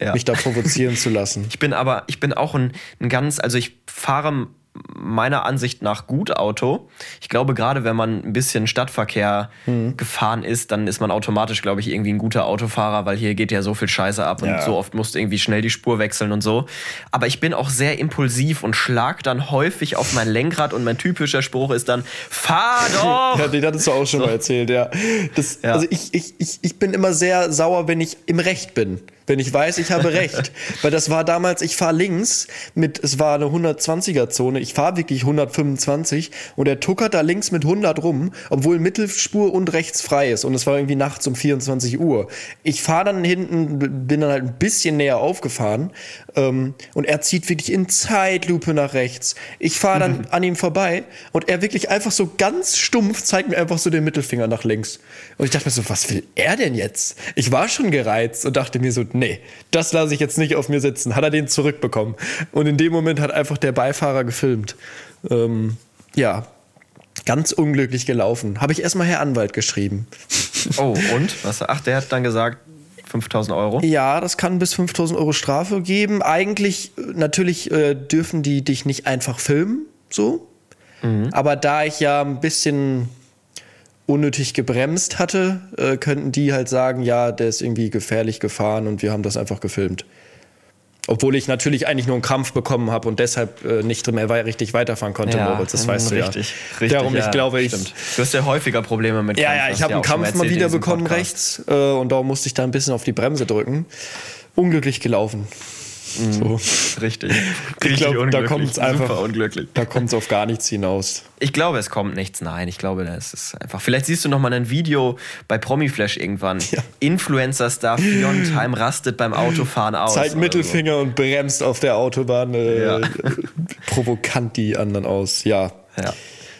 Ja. Mich da provozieren zu lassen. Ich bin aber, ich bin auch ein, ein ganz, also ich fahre meiner Ansicht nach gut Auto. Ich glaube, gerade wenn man ein bisschen Stadtverkehr mhm. gefahren ist, dann ist man automatisch, glaube ich, irgendwie ein guter Autofahrer, weil hier geht ja so viel Scheiße ab ja. und so oft musst du irgendwie schnell die Spur wechseln und so. Aber ich bin auch sehr impulsiv und schlag dann häufig auf mein Lenkrad und mein typischer Spruch ist dann, fahr doch! ja, den hattest du auch schon so. mal erzählt, ja. Das, ja. Also ich, ich, ich, ich bin immer sehr sauer, wenn ich im Recht bin wenn ich weiß, ich habe recht. Weil das war damals, ich fahre links mit, es war eine 120er Zone, ich fahre wirklich 125 und der tuckert da links mit 100 rum, obwohl Mittelspur und rechts frei ist und es war irgendwie nachts um 24 Uhr. Ich fahre dann hinten, bin dann halt ein bisschen näher aufgefahren ähm, und er zieht wirklich in Zeitlupe nach rechts. Ich fahre dann mhm. an ihm vorbei und er wirklich einfach so ganz stumpf zeigt mir einfach so den Mittelfinger nach links. Und ich dachte mir so, was will er denn jetzt? Ich war schon gereizt und dachte mir so, nee, das lasse ich jetzt nicht auf mir sitzen. Hat er den zurückbekommen. Und in dem Moment hat einfach der Beifahrer gefilmt. Ähm, ja, ganz unglücklich gelaufen. Habe ich erstmal Herr Anwalt geschrieben. Oh, und? Was? Ach, der hat dann gesagt, 5000 Euro? Ja, das kann bis 5000 Euro Strafe geben. Eigentlich, natürlich äh, dürfen die dich nicht einfach filmen, so. Mhm. Aber da ich ja ein bisschen unnötig gebremst hatte, äh, könnten die halt sagen, ja, der ist irgendwie gefährlich gefahren und wir haben das einfach gefilmt. Obwohl ich natürlich eigentlich nur einen Krampf bekommen habe und deshalb äh, nicht mehr richtig weiterfahren konnte, ja, Moritz. Das weißt richtig, du ja. Richtig, Darum, ja, ich glaube, ich. Stimmt. Du hast ja häufiger Probleme mit Krampf. Ja, ja, ich habe einen Krampf mal wieder bekommen rechts äh, und darum musste ich da ein bisschen auf die Bremse drücken. Unglücklich gelaufen. Mhm. So. Richtig. Ich glaube, da kommt es einfach. unglücklich. Da kommt es auf gar nichts hinaus. Ich glaube, es kommt nichts. Nein, ich glaube, das ist einfach. Vielleicht siehst du noch mal ein Video bei Promiflash irgendwann. Ja. Influencer-Star Fiontheim rastet beim Autofahren aus. Zeigt Mittelfinger so. und bremst auf der Autobahn. Äh, ja. provokant die anderen aus. Ja. Ja.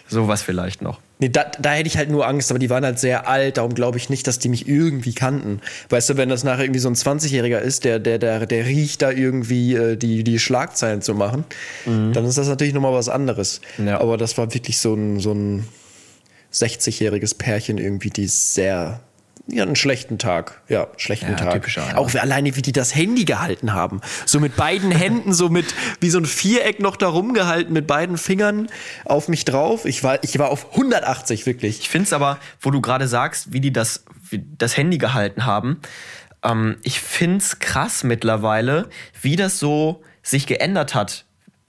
Sowas vielleicht noch. Nee, da, da hätte ich halt nur Angst, aber die waren halt sehr alt, darum glaube ich nicht, dass die mich irgendwie kannten. Weißt du, wenn das nachher irgendwie so ein 20-Jähriger ist, der, der, der, der riecht da irgendwie äh, die, die Schlagzeilen zu machen, mhm. dann ist das natürlich nochmal was anderes. Ja. Aber das war wirklich so ein, so ein 60-jähriges Pärchen irgendwie, die sehr ja, einen schlechten Tag. Ja, schlechten ja, Tag. Typischer, ja. Auch alleine, wie die das Handy gehalten haben. So mit beiden Händen, so mit wie so ein Viereck noch da rumgehalten, mit beiden Fingern auf mich drauf. Ich war, ich war auf 180, wirklich. Ich finde es aber, wo du gerade sagst, wie die das, wie das Handy gehalten haben, ähm, ich finde es krass mittlerweile, wie das so sich geändert hat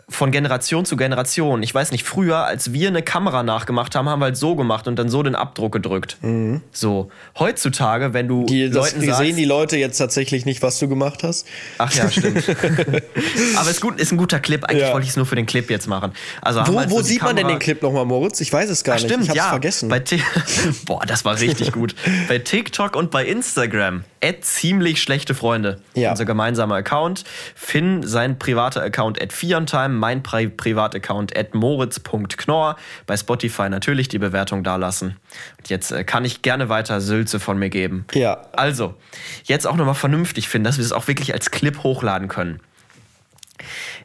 von Generation zu Generation. Ich weiß nicht, früher, als wir eine Kamera nachgemacht haben, haben wir halt so gemacht und dann so den Abdruck gedrückt. Mhm. So. Heutzutage, wenn du die, Leuten das, sagst, sehen die Leute jetzt tatsächlich nicht, was du gemacht hast. Ach ja, stimmt. Aber es ist, gut, ist ein guter Clip. Eigentlich ja. wollte ich es nur für den Clip jetzt machen. Also wo halt wo sieht Kamera man denn den Clip nochmal, Moritz? Ich weiß es gar Ach, nicht. Stimmt, ich hab's ja. vergessen. Boah, das war richtig gut. bei TikTok und bei Instagram. At ziemlich schlechte Freunde. Ja. Unser gemeinsamer Account. Finn, sein privater Account at Fiontime mein Pri Privataccount at moritz.knorr. Bei Spotify natürlich die Bewertung dalassen. Und jetzt äh, kann ich gerne weiter Sülze von mir geben. Ja. Also, jetzt auch nochmal vernünftig finden, dass wir es das auch wirklich als Clip hochladen können.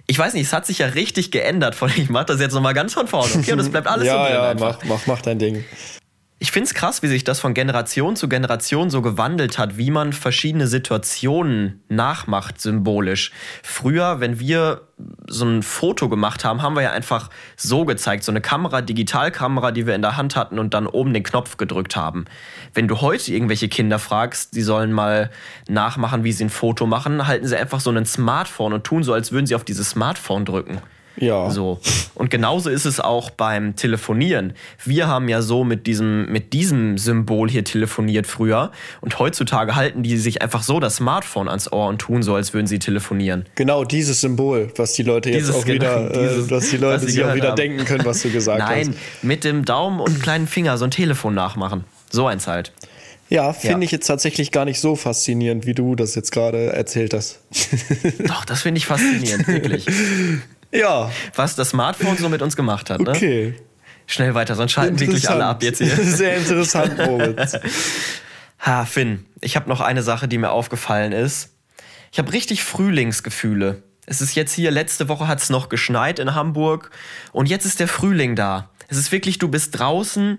Ich weiß nicht, es hat sich ja richtig geändert. Von, ich mache das jetzt nochmal ganz von vorne, okay? Und es bleibt alles ja, so drin. Ja, mach, mach, mach dein Ding. Ich finde es krass, wie sich das von Generation zu Generation so gewandelt hat, wie man verschiedene Situationen nachmacht, symbolisch. Früher, wenn wir so ein Foto gemacht haben, haben wir ja einfach so gezeigt, so eine Kamera, Digitalkamera, die wir in der Hand hatten und dann oben den Knopf gedrückt haben. Wenn du heute irgendwelche Kinder fragst, die sollen mal nachmachen, wie sie ein Foto machen, halten sie einfach so ein Smartphone und tun so, als würden sie auf dieses Smartphone drücken. Ja. So. Und genauso ist es auch beim Telefonieren. Wir haben ja so mit diesem, mit diesem Symbol hier telefoniert früher. Und heutzutage halten die sich einfach so das Smartphone ans Ohr und tun so, als würden sie telefonieren. Genau dieses Symbol, was die Leute jetzt Dieses, auch wieder, genau, dieses, äh, dass die Leute sich auch wieder haben. denken können, was du gesagt Nein, hast. mit dem Daumen und kleinen Finger so ein Telefon nachmachen. So eins halt. Ja, finde Ja. ich jetzt tatsächlich gar nicht so faszinierend, wie du das jetzt gerade erzählt hast. Doch, das finde ich faszinierend, wirklich. ja, Was das Smartphone so mit uns gemacht hat, ne? okay. Schnell weiter, sonst schalten wirklich alle ab jetzt hier. Sehr interessant, Moritz. Ha, Finn, ich habe noch eine Sache, die mir aufgefallen ist. Ich habe richtig Frühlingsgefühle. Es ist jetzt hier, letzte Woche hat es noch geschneit in Hamburg und jetzt ist der Frühling da. Es ist wirklich, du bist draußen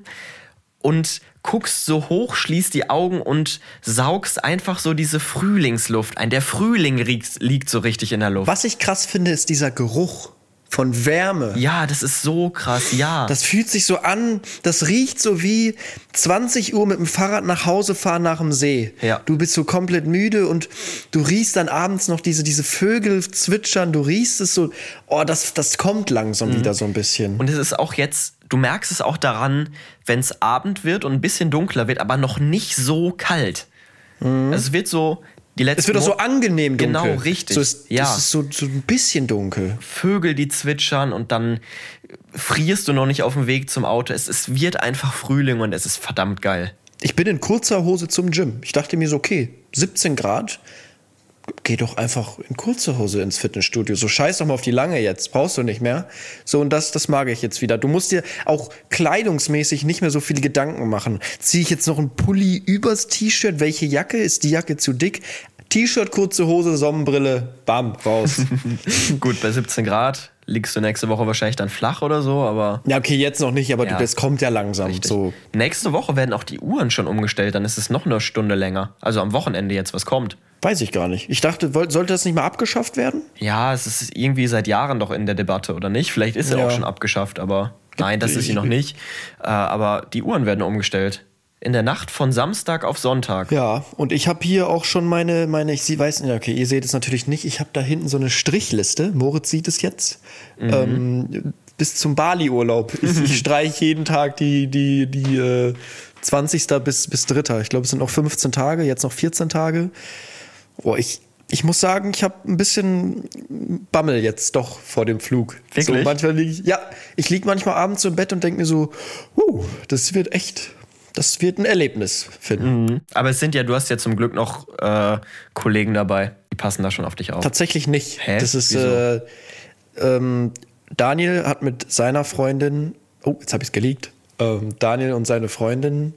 und guckst so hoch, schließt die Augen und saugst einfach so diese Frühlingsluft ein. Der Frühling liegt, liegt so richtig in der Luft. Was ich krass finde, ist dieser Geruch von Wärme. Ja, das ist so krass, ja. Das fühlt sich so an, das riecht so wie 20 Uhr mit dem Fahrrad nach Hause fahren nach dem See. Ja. Du bist so komplett müde und du riechst dann abends noch diese, diese Vögel zwitschern, du riechst es so, oh, das, das kommt langsam wieder so ein bisschen. Mhm. Und es ist auch jetzt, du merkst es auch daran, wenn es Abend wird und ein bisschen dunkler wird, aber noch nicht so kalt. Also es wird so, die letzten es wird auch so angenehm dunkel. Genau, richtig. So ist, ja. Das ist so, so ein bisschen dunkel. Vögel, die zwitschern und dann frierst du noch nicht auf dem Weg zum Auto. Es, es wird einfach Frühling und es ist verdammt geil. Ich bin in kurzer Hose zum Gym. Ich dachte mir so, okay, 17 Grad, geh doch einfach in kurzer Hose ins Fitnessstudio. So scheiß doch mal auf die lange jetzt, brauchst du nicht mehr. So, und das, das mag ich jetzt wieder. Du musst dir auch kleidungsmäßig nicht mehr so viele Gedanken machen. Ziehe ich jetzt noch einen Pulli übers T-Shirt? Welche Jacke? Ist die Jacke zu dick? T-Shirt, kurze Hose, Sonnenbrille, bam, raus. Gut, bei 17 Grad liegst du nächste Woche wahrscheinlich dann flach oder so, aber ja, okay, jetzt noch nicht, aber Ja. du, das kommt ja langsam. Richtig. So. Nächste Woche werden auch die Uhren schon umgestellt, dann ist es noch eine Stunde länger. Also am Wochenende jetzt, was kommt. Weiß ich gar nicht. Ich dachte, sollte das nicht mal abgeschafft werden? Ja, es ist irgendwie seit Jahren doch in der Debatte, oder nicht? Vielleicht ist er Ja. auch schon abgeschafft, aber nein, das ist sie noch nicht. Äh, aber die Uhren werden umgestellt. In der Nacht von Samstag auf Sonntag. Ja, und ich habe hier auch schon meine, meine, ich sie weiß nicht, okay, ihr seht es natürlich nicht, ich habe da hinten so eine Strichliste, Moritz sieht es jetzt, ähm, bis zum Bali-Urlaub. Ich, ich streiche jeden Tag die, die, die äh, 20. bis, bis 3. Ich glaube, es sind noch 15 Tage, jetzt noch 14 Tage. Boah, ich, ich muss sagen, ich habe ein bisschen Bammel jetzt doch vor dem Flug. So, Wirklich? manchmal lieg ich, ja, ich lieg manchmal abends so im Bett und denke mir so, huh, das wird echt, das wird ein Erlebnis finden. Aber es sind ja, du hast ja zum Glück noch äh, Kollegen dabei, die passen da schon auf dich auf. Tatsächlich nicht. Hä? Das ist äh, ähm, Daniel hat mit seiner Freundin, oh, jetzt habe ich es geleakt. Ähm, Daniel und seine Freundin,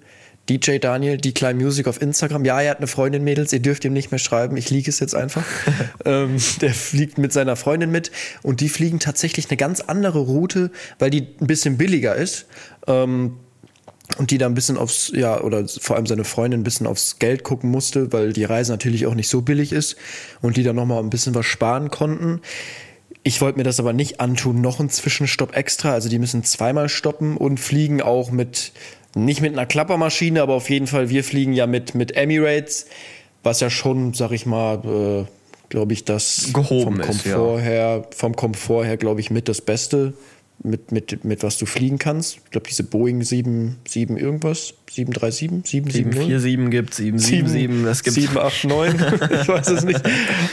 DJ Daniel, die Klein Music auf Instagram. Ja, er hat eine Freundin, Mädels, ihr dürft ihm nicht mehr schreiben, ich liege es jetzt einfach. ähm, der fliegt mit seiner Freundin mit und die fliegen tatsächlich eine ganz andere Route, weil die ein bisschen billiger ist. Ähm, und die da ein bisschen aufs, ja, oder vor allem seine Freundin ein bisschen aufs Geld gucken musste, weil die Reise natürlich auch nicht so billig ist und die dann nochmal ein bisschen was sparen konnten. Ich wollte mir das aber nicht antun, noch einen Zwischenstopp extra. Also die müssen zweimal stoppen und fliegen auch mit, nicht mit einer Klappermaschine, aber auf jeden Fall, wir fliegen ja mit, mit Emirates, was ja schon, sag ich mal, äh, glaube ich, das Gehoben vom ist, Komfort her, vom Komfort her, glaube ich, mit das Beste, mit, mit, mit was du fliegen kannst. Ich glaube, diese Boeing 7, 7 irgendwas, 737, 770. 747 gibt, 777, es gibt 7, 8, 9, ich weiß es nicht.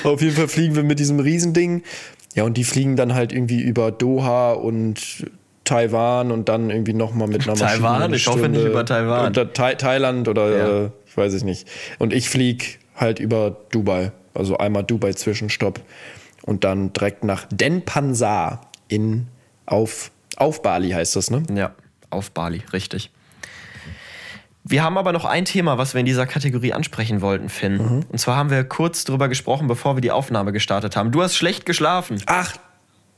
Auf jeden Fall fliegen wir mit diesem Riesending. Ja, und die fliegen dann halt irgendwie über Doha und Taiwan und dann irgendwie nochmal mit einer Maschine. Taiwan? eine Ich hoffe nicht über Taiwan. Oder Thai Thailand oder Ja. äh, ich weiß es nicht. Und ich flieg halt über Dubai. Also einmal Dubai Zwischenstopp und dann direkt nach Denpasar in auf, auf Bali heißt das, ne? Ja, auf Bali, richtig. Wir haben aber noch ein Thema, was wir in dieser Kategorie ansprechen wollten, Finn. Und zwar haben wir kurz drüber gesprochen, bevor wir die Aufnahme gestartet haben. Du hast schlecht geschlafen. Ach,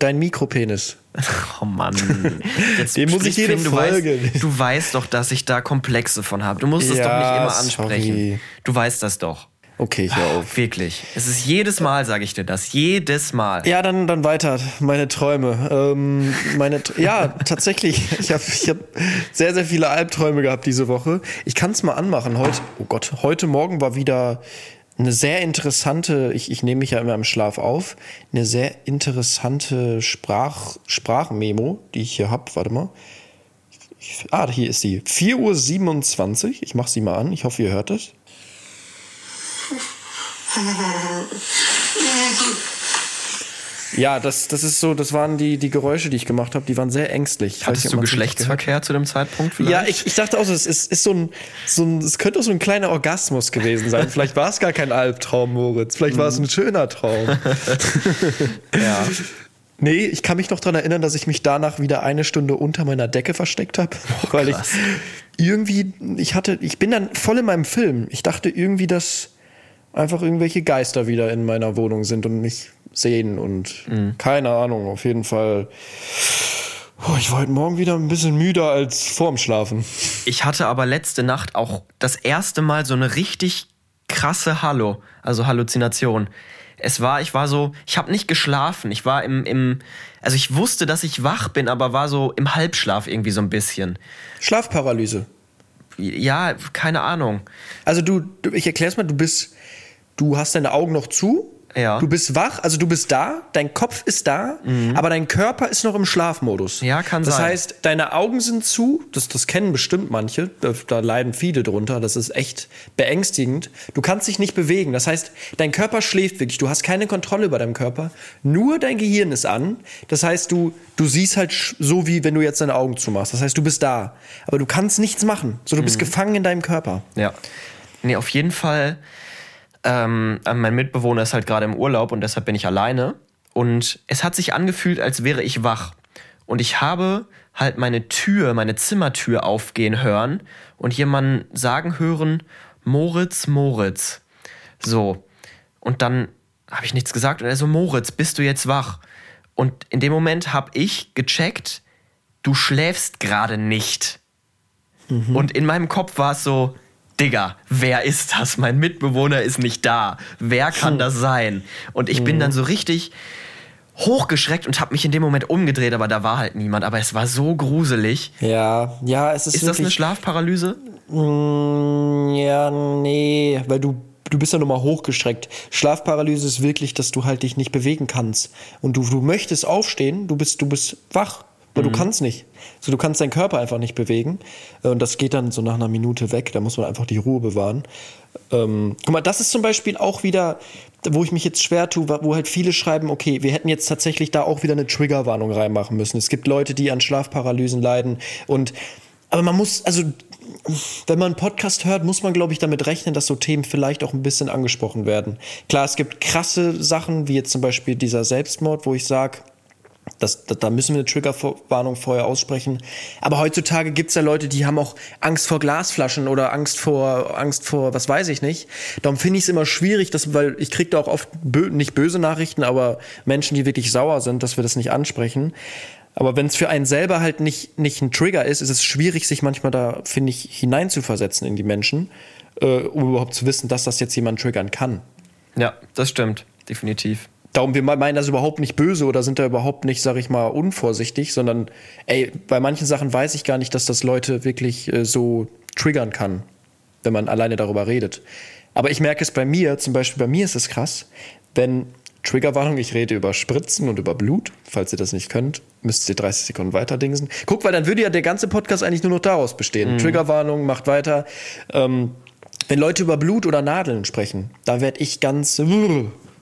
dein Mikropenis. Oh Mann. Jetzt Den muss ich jede du Folge- Weißt, du weißt doch, dass ich da Komplexe von habe. Du musst es doch Ja, nicht immer ansprechen. sorry. Du weißt das doch. Okay, ich hör auf. Wirklich. Es ist jedes Mal, sage ich dir das. Jedes Mal. Ja, dann, dann weiter. Meine Träume. Ähm, meine, ja, tatsächlich. Ich habe ich hab sehr, sehr viele Albträume gehabt diese Woche. Ich kann es mal anmachen. Heute, oh Gott, heute Morgen war wieder eine sehr interessante, ich, ich nehme mich ja immer im Schlaf auf, eine sehr interessante Sprach, Sprachmemo, die ich hier habe. Warte mal. Ich, ah, hier ist sie. 4.27 Uhr. Ich mache sie mal an. Ich hoffe, ihr hört es. Ja, das, das ist so, das waren die, die Geräusche, die ich gemacht habe, die waren sehr ängstlich. Ich Hattest nicht, du Geschlechtsverkehr zu dem Zeitpunkt vielleicht? Ja, ich, ich dachte auch, so, es ist, ist so ein, so ein, es könnte auch so ein kleiner Orgasmus gewesen sein. Vielleicht war es gar kein Albtraum, Moritz. Vielleicht war es ein schöner Traum. ja. Nee, ich kann mich noch daran erinnern, dass ich mich danach wieder eine Stunde unter meiner Decke versteckt habe. weil ich irgendwie, ich hatte, ich bin dann voll in meinem Film. Ich dachte irgendwie, dass einfach irgendwelche Geister wieder in meiner Wohnung sind und mich sehen und keine Ahnung, auf jeden Fall. Oh, ich war heute Morgen wieder ein bisschen müder als vorm Schlafen. Ich hatte aber letzte Nacht auch das erste Mal so eine richtig krasse Hallo, also Halluzination. Es war, ich war so, ich habe nicht geschlafen. Ich war im, im, also ich wusste, dass ich wach bin, aber war so im Halbschlaf irgendwie so ein bisschen. Schlafparalyse. Ja, keine Ahnung. Also du, du ich erklär's mal, du bist, du hast deine Augen noch zu. Ja. Du bist wach, also du bist da, dein Kopf ist da, aber dein Körper ist noch im Schlafmodus. Mhm. Ja, kann das sein. Das heißt, deine Augen sind zu, das, das kennen bestimmt manche, da, da leiden viele drunter, das ist echt beängstigend. Du kannst dich nicht bewegen, das heißt, dein Körper schläft wirklich, du hast keine Kontrolle über deinen Körper, nur dein Gehirn ist an. Das heißt, du, du siehst halt so, wie wenn du jetzt deine Augen zumachst. Das heißt, du bist da, aber du kannst nichts machen. So, du Mhm. bist gefangen in deinem Körper. Ja. Nee, auf jeden Fall. Ähm, äh, mein Mitbewohner ist halt gerade im Urlaub und deshalb bin ich alleine. Und es hat sich angefühlt, als wäre ich wach. Und ich habe halt meine Tür, meine Zimmertür aufgehen hören und jemanden sagen hören, Moritz, Moritz. So. Und dann habe ich nichts gesagt und er so, Moritz, bist du jetzt wach? Und in dem Moment habe ich gecheckt, du schläfst gerade nicht. Und in meinem Kopf war es so, Digga, wer ist das? Mein Mitbewohner ist nicht da. Wer kann das sein? Und ich bin dann so richtig hochgeschreckt und habe mich in dem Moment umgedreht, aber da war halt niemand. Aber es war so gruselig. Ja, ja, es ist, Ist das eine Schlafparalyse? Mm, ja, nee, weil du du bist ja nochmal hochgestreckt. Schlafparalyse ist wirklich, dass du halt dich nicht bewegen kannst und du du möchtest aufstehen, du bist du bist wach, aber du kannst nicht. So du kannst deinen Körper einfach nicht bewegen und das geht dann so nach einer Minute weg. Da muss man einfach die Ruhe bewahren. Ähm, guck mal, das ist zum Beispiel auch wieder, wo ich mich jetzt schwer tue, wo halt viele schreiben, okay, wir hätten jetzt tatsächlich da auch wieder eine Triggerwarnung reinmachen müssen. Es gibt Leute, die an Schlafparalysen leiden und aber man muss, also wenn man einen Podcast hört, muss man, glaube ich, damit rechnen, dass so Themen vielleicht auch ein bisschen angesprochen werden. Klar, es gibt krasse Sachen, wie jetzt zum Beispiel dieser Selbstmord, wo ich sage, das, da, da müssen wir eine Triggerwarnung vorher aussprechen. Aber heutzutage gibt es ja Leute, die haben auch Angst vor Glasflaschen oder Angst vor, Angst vor, was weiß ich nicht. Darum finde ich es immer schwierig, dass, weil ich kriege da auch oft bö nicht böse Nachrichten, aber Menschen, die wirklich sauer sind, dass wir das nicht ansprechen. Aber wenn es für einen selber halt nicht, nicht ein Trigger ist, ist es schwierig, sich manchmal da, finde ich, hineinzuversetzen in die Menschen, äh, um überhaupt zu wissen, dass das jetzt jemand triggern kann. Ja, das stimmt. Definitiv. Darum, wir meinen das überhaupt nicht böse oder sind da überhaupt nicht, sag ich mal, unvorsichtig, sondern ey, bei manchen Sachen weiß ich gar nicht, dass das Leute wirklich äh, so triggern kann, wenn man alleine darüber redet. Aber ich merke es bei mir, zum Beispiel bei mir ist es krass, wenn Triggerwarnung, ich rede über Spritzen und über Blut. Falls ihr das nicht könnt, müsst ihr 30 Sekunden weiter dingsen. Guck, weil dann würde ja der ganze Podcast eigentlich nur noch daraus bestehen. Triggerwarnung, macht weiter. Ähm, wenn Leute über Blut oder Nadeln sprechen, da werde ich ganz,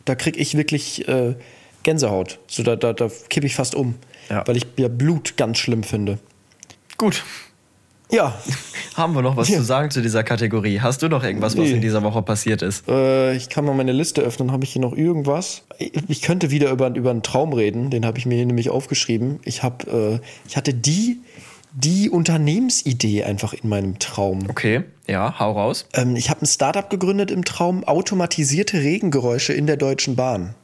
da kriege ich wirklich äh, Gänsehaut. So, da, da, da kippe ich fast um, Ja. weil ich ja Blut ganz schlimm finde. Gut. Ja, Haben wir noch was Ja. zu sagen zu dieser Kategorie? Hast du noch irgendwas, was Nee. in dieser Woche passiert ist? äh, ich kann mal meine Liste öffnen. Habe ich hier noch irgendwas? Ich, könnte wieder über, über einen Traum reden. Den habe ich mir hier nämlich aufgeschrieben. Ich habe, äh, ich hatte die, die Unternehmensidee einfach in meinem Traum. Okay, ja, hau raus. Ähm, ich habe ein Startup gegründet im Traum, automatisierte Regengeräusche in der Deutschen Bahn.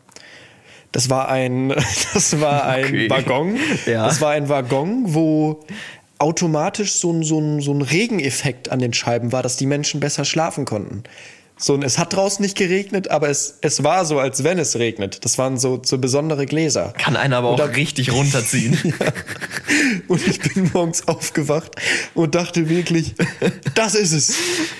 Das war ein, das war ein Okay. Waggon. Ja. Das war ein Waggon, wo automatisch so ein, so, ein, so ein Regeneffekt an den Scheiben war, dass die Menschen besser schlafen konnten. So, und es hat draußen nicht geregnet, aber es, es war so, als wenn es regnet. Das waren so, so besondere Gläser. Kann einer aber auch da- richtig runterziehen. Und ich bin morgens aufgewacht und dachte wirklich, das ist es.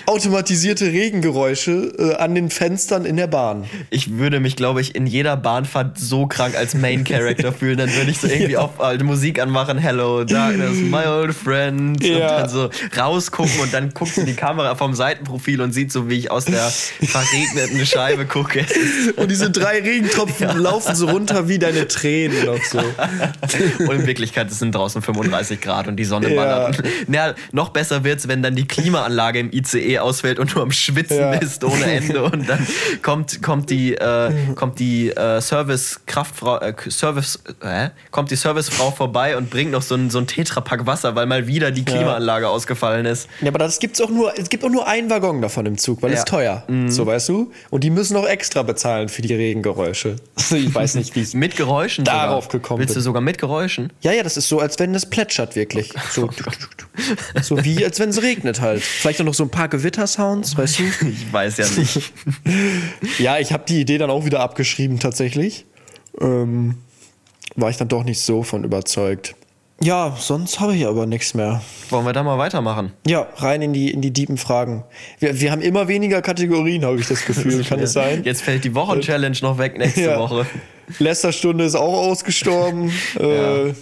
Automatisierte Regengeräusche äh, an den Fenstern in der Bahn. Ich würde mich, glaube ich, in jeder Bahnfahrt so krank als Main Character fühlen. Dann würde ich so irgendwie auf alte Musik anmachen. Hello, Darkness, my old friend. Und Ja. dann so rausgucken und dann guckt die Kamera vom Seitenprofil und sieht so, wie ich aus der verregneten Scheibe gucke. Und diese drei Regentropfen laufen so runter wie deine Tränen noch so. Und in Wirklichkeit es sind draußen 35 Grad und die Sonne Ja. ballert. Ja, noch besser wird's, wenn dann die Klimaanlage im ICE ausfällt und du am Schwitzen Ja. bist ohne Ende und dann kommt, kommt die, äh, kommt die äh, Service-Kraftfrau, äh, Service, äh, kommt die Servicefrau vorbei und bringt noch so ein, so ein Tetrapack Wasser, weil mal wieder die Klimaanlage ausgefallen ist. Ja, aber das gibt's auch nur, es gibt auch nur einen Waggon davon im Zug, weil es Ja. Teuer. So weißt du? Und die müssen auch extra bezahlen für die Regengeräusche. Ich weiß nicht, wie ich. Mit Geräuschen Darauf sogar. gekommen Willst du bin. sogar mit Geräuschen? Ja, ja, das ist so, als wenn es plätschert wirklich. So, so wie als wenn es regnet halt. Vielleicht auch noch so ein paar Gewittersounds, weißt du? Ich weiß ja nicht. Ja, ich habe die Idee dann auch wieder abgeschrieben tatsächlich. Ähm, war ich dann doch nicht so von überzeugt. Ja, sonst habe ich aber nichts mehr. Wollen wir da mal weitermachen? Ja, rein in die, in die tiefen Fragen. Wir, wir haben immer weniger Kategorien, habe ich das Gefühl. Kann es sein? Jetzt fällt die Wochen-Challenge noch weg nächste Ja. Woche. Lästerstunde ist auch ausgestorben. äh,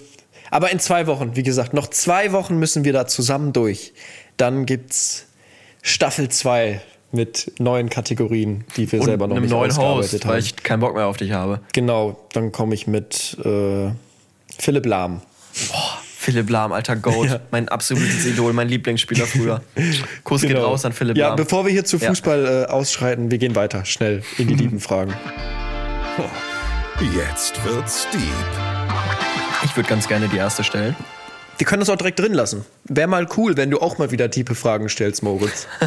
aber in zwei Wochen, wie gesagt, noch zwei Wochen müssen wir da zusammen durch. Dann gibt's Staffel 2 mit neuen Kategorien, die wir Und selber noch einem nicht neuen ausgearbeitet Host, haben. weil ich keinen Bock mehr auf dich habe. genau, dann komme ich mit äh, Philipp Lahm. Philipp Lahm, alter Goat, Ja. mein absolutes Idol, mein Lieblingsspieler früher. Kuss geht Genau. raus an Philipp Ja, Lahm. bevor wir hier zu Ja. Fußball äh, ausschreiten, wir gehen weiter, schnell in die lieben Fragen. Jetzt wird's deep. ich würde ganz gerne die erste stellen. Wir können das auch direkt drin lassen. Wäre mal cool, wenn du auch mal wieder tiefe Fragen stellst, Moritz.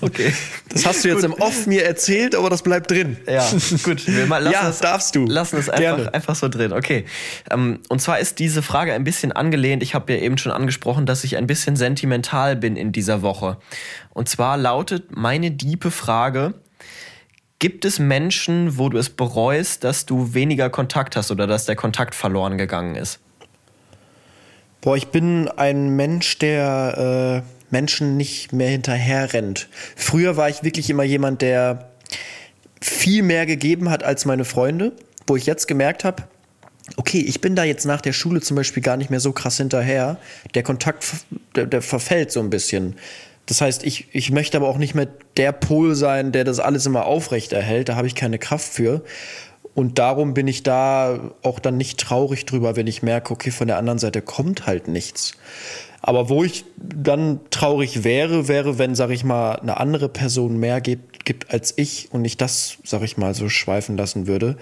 Okay. Das hast du jetzt im Off mir erzählt, aber das bleibt drin. Ja, gut. Wir mal, lassen Ja, es, darfst du. Lassen es einfach, einfach so drin. Okay. Ähm, und zwar ist diese Frage ein bisschen angelehnt. Ich habe ja eben schon angesprochen, dass ich ein bisschen sentimental bin in dieser Woche. Und zwar lautet meine diepe Frage: Gibt es Menschen, wo du es bereust, dass du weniger Kontakt hast oder dass der Kontakt verloren gegangen ist? Boah, ich bin ein Mensch, der äh, Menschen nicht mehr hinterher rennt. Früher war ich wirklich immer jemand, der viel mehr gegeben hat als meine Freunde, wo ich jetzt gemerkt habe, okay, ich bin da jetzt nach der Schule zum Beispiel gar nicht mehr so krass hinterher. Der Kontakt, der, der verfällt so ein bisschen. Das heißt, ich, ich möchte aber auch nicht mehr der Pol sein, der das alles immer aufrecht erhält. Da habe ich keine Kraft für. Und darum bin ich da auch dann nicht traurig drüber, wenn ich merke, okay, von der anderen Seite kommt halt nichts. Aber wo ich dann traurig wäre, wäre, wenn, sag ich mal, eine andere Person mehr gibt, gibt als ich und ich das, sag ich mal, so schweifen lassen würde.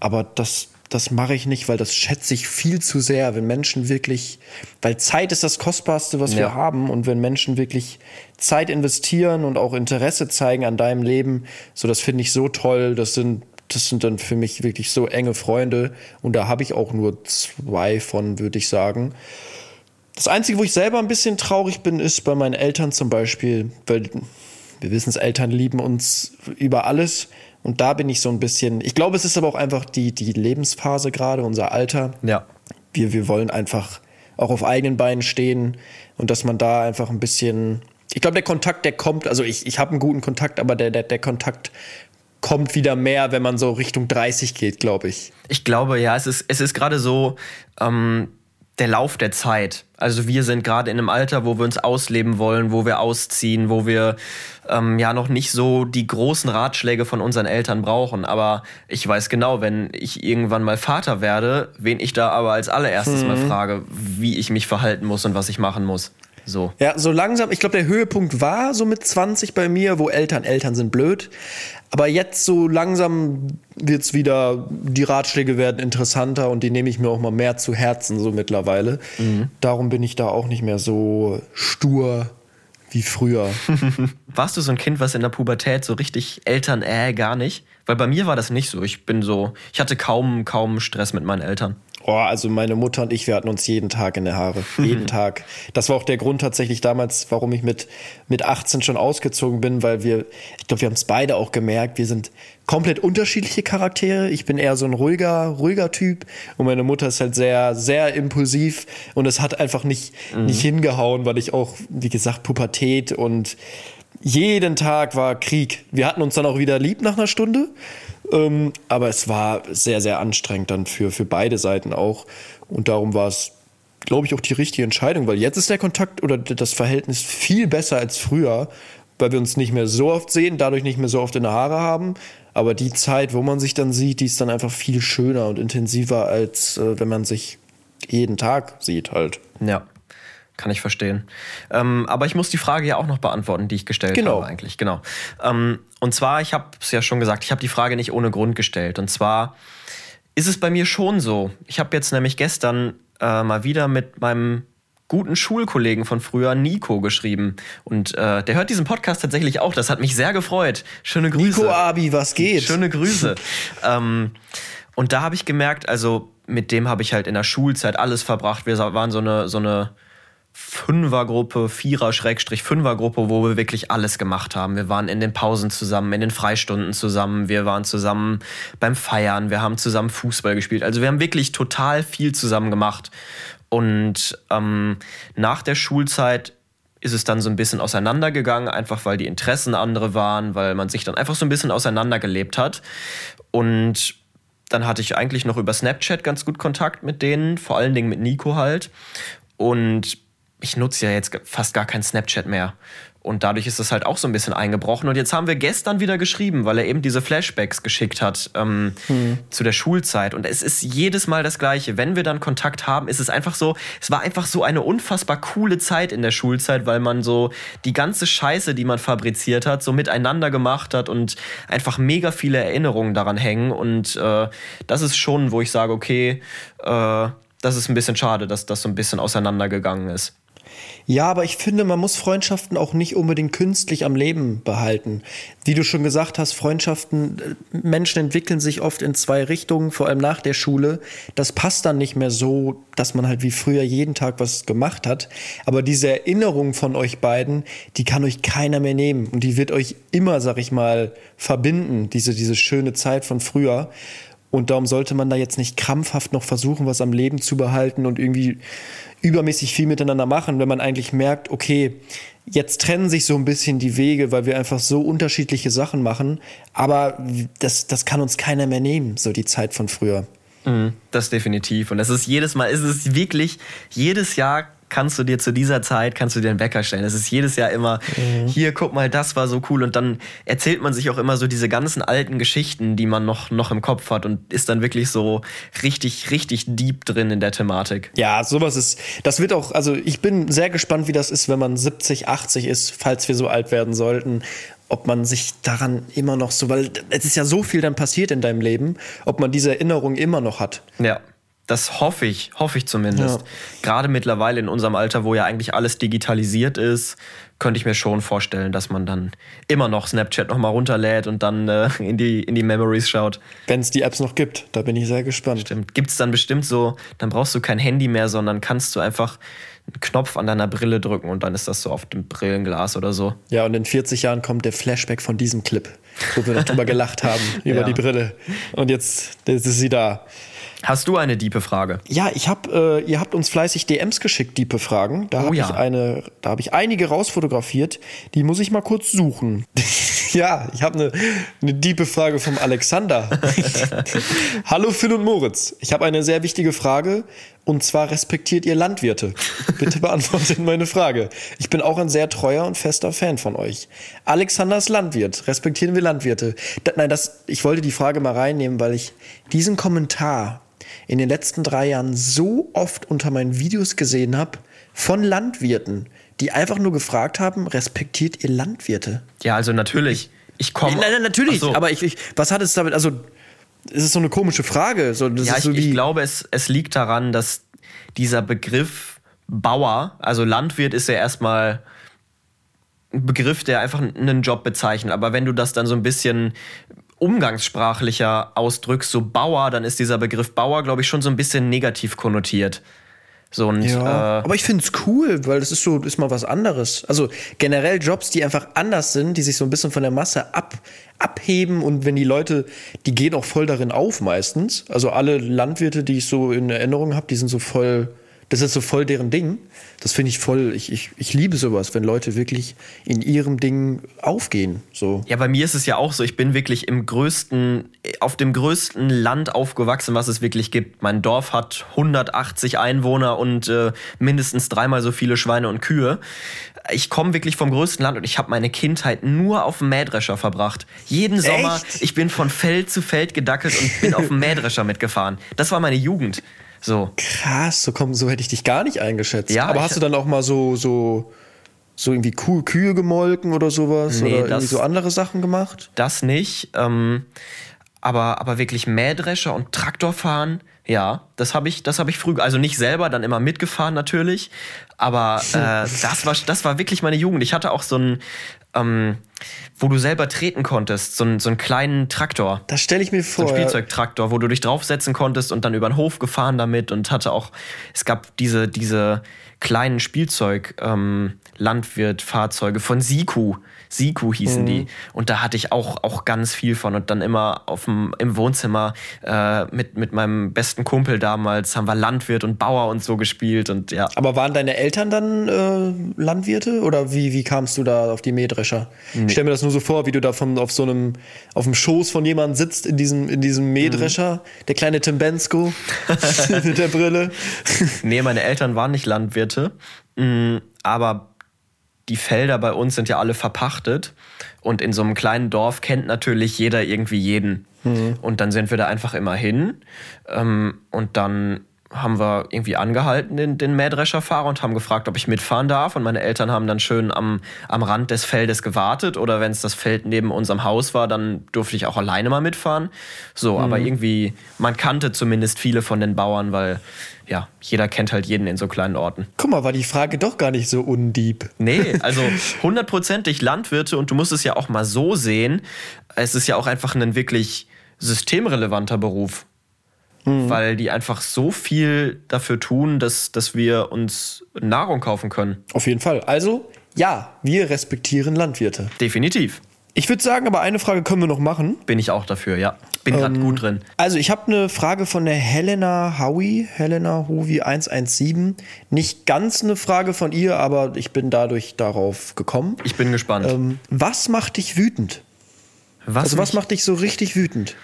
Aber das, das mache ich nicht, weil das schätze ich viel zu sehr, wenn Menschen wirklich, weil Zeit ist das Kostbarste, was wir Ja. haben und wenn Menschen wirklich Zeit investieren und auch Interesse zeigen an deinem Leben, so das finde ich so toll, das sind das sind dann für mich wirklich so enge Freunde und da habe ich auch nur zwei von, würde ich sagen. Das Einzige, wo ich selber ein bisschen traurig bin, ist bei meinen Eltern zum Beispiel, weil wir wissen es, Eltern lieben uns über alles. Und da bin ich so ein bisschen, ich glaube, es ist aber auch einfach die, die Lebensphase gerade, unser Alter. Ja. Wir, wir wollen einfach auch auf eigenen Beinen stehen und dass man da einfach ein bisschen, ich glaube, der Kontakt, der kommt, also ich, ich habe einen guten Kontakt, aber der, der, der Kontakt kommt wieder mehr, wenn man so Richtung 30 geht, glaube ich. Ich glaube, ja, es ist, es ist gerade so ähm, der Lauf der Zeit. Also wir sind gerade in einem Alter, wo wir uns ausleben wollen, wo wir ausziehen, wo wir ähm, ja noch nicht so die großen Ratschläge von unseren Eltern brauchen. Aber ich weiß genau, wenn ich irgendwann mal Vater werde, wen ich da aber als allererstes mal frage, wie ich mich verhalten muss und was ich machen muss. So. Ja, so langsam, ich glaube, der Höhepunkt war so mit 20 bei mir, wo Eltern, Eltern sind blöd. Aber jetzt so langsam wird's wieder, die Ratschläge werden interessanter und die nehme ich mir auch mal mehr zu Herzen, so mittlerweile. Darum bin ich da auch nicht mehr so stur wie früher. Warst du so ein Kind, was in der Pubertät so richtig Eltern, äh, gar nicht? Weil bei mir war das nicht so. Ich bin so, ich hatte kaum, kaum Stress mit meinen Eltern. Oh, also meine Mutter und ich, wir hatten uns jeden Tag in der Haare. Jeden Tag. Das war auch der Grund tatsächlich damals, warum ich mit, mit 18 schon ausgezogen bin, weil wir, ich glaube, wir haben es beide auch gemerkt, wir sind komplett unterschiedliche Charaktere. Ich bin eher so ein ruhiger, ruhiger Typ und meine Mutter ist halt sehr, sehr impulsiv und es hat einfach nicht, mhm. nicht hingehauen, weil ich auch, wie gesagt, Pubertät und jeden Tag war Krieg. Wir hatten uns dann auch wieder lieb nach einer Stunde. Ähm, aber es war sehr, sehr anstrengend dann für, für beide Seiten auch. Und darum war es, glaube ich, auch die richtige Entscheidung, weil jetzt ist der Kontakt oder das Verhältnis viel besser als früher, weil wir uns nicht mehr so oft sehen, dadurch nicht mehr so oft in der Haare haben. Aber die Zeit, wo man sich dann sieht, die ist dann einfach viel schöner und intensiver, als äh, wenn man sich jeden Tag sieht halt. Ja. Kann ich verstehen. Ähm, aber ich muss die Frage ja auch noch beantworten, die ich gestellt genau. habe eigentlich. Genau. Ähm, und zwar, ich habe es ja schon gesagt, ich habe die Frage nicht ohne Grund gestellt. Und zwar ist es bei mir schon so. Ich habe jetzt nämlich gestern äh, mal wieder mit meinem guten Schulkollegen von früher, Nico, geschrieben. Und äh, der hört diesen Podcast tatsächlich auch. Das hat mich sehr gefreut. Schöne Grüße. Nico Abi, was geht? Schöne Grüße. ähm, und da habe ich gemerkt, also mit dem habe ich halt in der Schulzeit alles verbracht. Wir waren so eine, so eine Fünfergruppe, Vierer, Schrägstrich, Fünfergruppe, wo wir wirklich alles gemacht haben. Wir waren in den Pausen zusammen, in den Freistunden zusammen, wir waren zusammen beim Feiern, wir haben zusammen Fußball gespielt. Also wir haben wirklich total viel zusammen gemacht. Und ähm, nach der Schulzeit ist es dann so ein bisschen auseinandergegangen, einfach weil die Interessen andere waren, weil man sich dann einfach so ein bisschen auseinandergelebt hat. Und dann hatte ich eigentlich noch über Snapchat ganz gut Kontakt mit denen, vor allen Dingen mit Nico halt. Und ich nutze ja jetzt fast gar kein Snapchat mehr. Und dadurch ist das halt auch so ein bisschen eingebrochen. Und jetzt haben wir gestern wieder geschrieben, weil er eben diese Flashbacks geschickt hat ähm, hm. zu der Schulzeit. Und es ist jedes Mal das Gleiche. Wenn wir dann Kontakt haben, ist es einfach so, es war einfach so eine unfassbar coole Zeit in der Schulzeit, weil man so die ganze Scheiße, die man fabriziert hat, so miteinander gemacht hat und einfach mega viele Erinnerungen daran hängen. Und äh, das ist schon, wo ich sage, okay, äh, das ist ein bisschen schade, dass das so ein bisschen auseinandergegangen ist. Ja, aber ich finde, man muss Freundschaften auch nicht unbedingt künstlich am Leben behalten. Wie du schon gesagt hast, Freundschaften, äh, Menschen entwickeln sich oft in zwei Richtungen, vor allem nach der Schule. Das passt dann nicht mehr so, dass man halt wie früher jeden Tag was gemacht hat. Aber diese Erinnerung von euch beiden, die kann euch keiner mehr nehmen. Und die wird euch immer, sag ich mal, verbinden, diese, diese schöne Zeit von früher. Und darum sollte man da jetzt nicht krampfhaft noch versuchen, was am Leben zu behalten und irgendwie übermäßig viel miteinander machen, wenn man eigentlich merkt, okay, jetzt trennen sich so ein bisschen die Wege, weil wir einfach so unterschiedliche Sachen machen. Aber das, das kann uns keiner mehr nehmen, so die Zeit von früher. Mhm, das definitiv. Und es ist jedes Mal, es ist wirklich jedes Jahr kannst du dir zu dieser Zeit, kannst du dir einen Wecker stellen. Es ist jedes Jahr immer, mhm. hier, guck mal, das war so cool. Und dann erzählt man sich auch immer so diese ganzen alten Geschichten, die man noch, noch im Kopf hat und ist dann wirklich so richtig, richtig deep drin in der Thematik. Ja, sowas ist, das wird auch, also ich bin sehr gespannt, wie das ist, wenn man 70, 80 ist, falls wir so alt werden sollten ob man sich daran immer noch so, weil es ist ja so viel dann passiert in deinem Leben, ob man diese Erinnerung immer noch hat. Ja. Das hoffe ich, hoffe ich zumindest. Ja. Gerade mittlerweile in unserem Alter, wo ja eigentlich alles digitalisiert ist, könnte ich mir schon vorstellen, dass man dann immer noch Snapchat nochmal runterlädt und dann äh, in, die, in die Memories schaut. Wenn es die Apps noch gibt, da bin ich sehr gespannt. Stimmt. Gibt es dann bestimmt so, dann brauchst du kein Handy mehr, sondern kannst du einfach einen Knopf an deiner Brille drücken und dann ist das so auf dem Brillenglas oder so. Ja, und in 40 Jahren kommt der Flashback von diesem Clip, wo wir noch drüber gelacht haben, über ja. die Brille. Und jetzt, jetzt ist sie da. Hast du eine diepe Frage? Ja, ich habe, äh, ihr habt uns fleißig DMs geschickt, diepe Fragen. Da oh, habe ja. ich eine, da habe ich einige rausfotografiert. Die muss ich mal kurz suchen. ja, ich habe eine, eine diepe Frage vom Alexander. Hallo Phil und Moritz. Ich habe eine sehr wichtige Frage. Und zwar respektiert ihr Landwirte? Bitte beantwortet meine Frage. Ich bin auch ein sehr treuer und fester Fan von euch. Alexander ist Landwirt. Respektieren wir Landwirte? Da, nein, das, ich wollte die Frage mal reinnehmen, weil ich diesen Kommentar in den letzten drei Jahren so oft unter meinen Videos gesehen habe von Landwirten, die einfach nur gefragt haben, respektiert ihr Landwirte? Ja, also natürlich. Ich komme. Nein, nein, natürlich. So. Aber ich, ich, was hat es damit? Also, es ist so eine komische Frage. So, ja, ich, so ich glaube, es, es liegt daran, dass dieser Begriff Bauer, also Landwirt ist ja erstmal ein Begriff, der einfach einen Job bezeichnet. Aber wenn du das dann so ein bisschen umgangssprachlicher ausdrückst, so Bauer, dann ist dieser Begriff Bauer, glaube ich, schon so ein bisschen negativ konnotiert. So und, Ja, äh, aber ich finde es cool, weil das ist so, ist mal was anderes. Also generell Jobs, die einfach anders sind, die sich so ein bisschen von der Masse ab, abheben und wenn die Leute, die gehen auch voll darin auf meistens. Also alle Landwirte, die ich so in Erinnerung habe, die sind so voll, das ist so voll deren Ding. Das finde ich voll, ich, ich, ich liebe sowas, wenn Leute wirklich in ihrem Ding aufgehen. So. Ja, bei mir ist es ja auch so, ich bin wirklich im größten, auf dem größten Land aufgewachsen, was es wirklich gibt. Mein Dorf hat 180 Einwohner und äh, mindestens dreimal so viele Schweine und Kühe. Ich komme wirklich vom größten Land und ich habe meine Kindheit nur auf dem Mähdrescher verbracht. Jeden Sommer, Echt? ich bin von Feld zu Feld gedackelt und bin auf dem Mähdrescher mitgefahren. Das war meine Jugend. So. Krass, so komm, so hätte ich dich gar nicht eingeschätzt. Ja, aber hast du dann auch mal so, so, so irgendwie Kuh, Kühe gemolken oder sowas? Nee, oder irgendwie das- so andere Sachen gemacht? Das nicht. Ähm, aber, aber wirklich Mähdrescher und Traktorfahren, ja, das habe ich, das habe ich früh, also nicht selber, dann immer mitgefahren natürlich. Aber äh, das, war, das war wirklich meine Jugend. Ich hatte auch so einen, ähm, wo du selber treten konntest, so einen, so einen kleinen Traktor. Das stelle ich mir So vor. ein ja. Spielzeugtraktor, wo du dich draufsetzen konntest und dann über den Hof gefahren damit und hatte auch, es gab diese, diese kleinen Spielzeug, ähm, von Siku. Siku hießen die. Und da hatte ich auch, auch ganz viel von. Und dann immer auf dem, im Wohnzimmer äh, mit, mit meinem besten Kumpel damals haben wir Landwirt und Bauer und so gespielt. Und ja, Aber waren deine Eltern dann äh, Landwirte oder wie, wie kamst du da auf die Mähdrescher? Ich stell mir das nur so vor, wie du da von, auf so einem, auf dem Schoß von jemandem sitzt in diesem, in diesem Mähdrescher, der kleine Tim Bensko mit der Brille. Nee, meine Eltern waren nicht Landwirte, mm, aber die Felder bei uns sind ja alle verpachtet. Und in so einem kleinen Dorf kennt natürlich jeder irgendwie jeden. Und dann sind wir da einfach immer hin. Ähm, und dann haben wir irgendwie angehalten, den, den Mähdrescherfahrer, und haben gefragt, ob ich mitfahren darf. Und meine Eltern haben dann schön am, am Rand des Feldes gewartet. Oder wenn es das Feld neben unserem Haus war, dann durfte ich auch alleine mal mitfahren. So, aber irgendwie, man kannte zumindest viele von den Bauern, weil ja, jeder kennt halt jeden in so kleinen Orten. Guck mal, war die Frage doch gar nicht so undieb. Nee, also hundertprozentig Landwirte und du musst es ja auch mal so sehen, es ist ja auch einfach ein wirklich systemrelevanter Beruf. Weil die einfach so viel dafür tun, dass, dass wir uns Nahrung kaufen können. Auf jeden Fall. Also, ja, wir respektieren Landwirte. Definitiv. Ich würde sagen, aber eine Frage können wir noch machen. Bin ich auch dafür, ja. Bin gerade gut drin. Also, ich habe eine Frage von der Helena Howie, Helena Howie 117. Nicht ganz eine Frage von ihr, aber ich bin dadurch darauf gekommen. Ich bin gespannt. Ähm, was macht dich wütend? was Also, was macht dich so richtig wütend?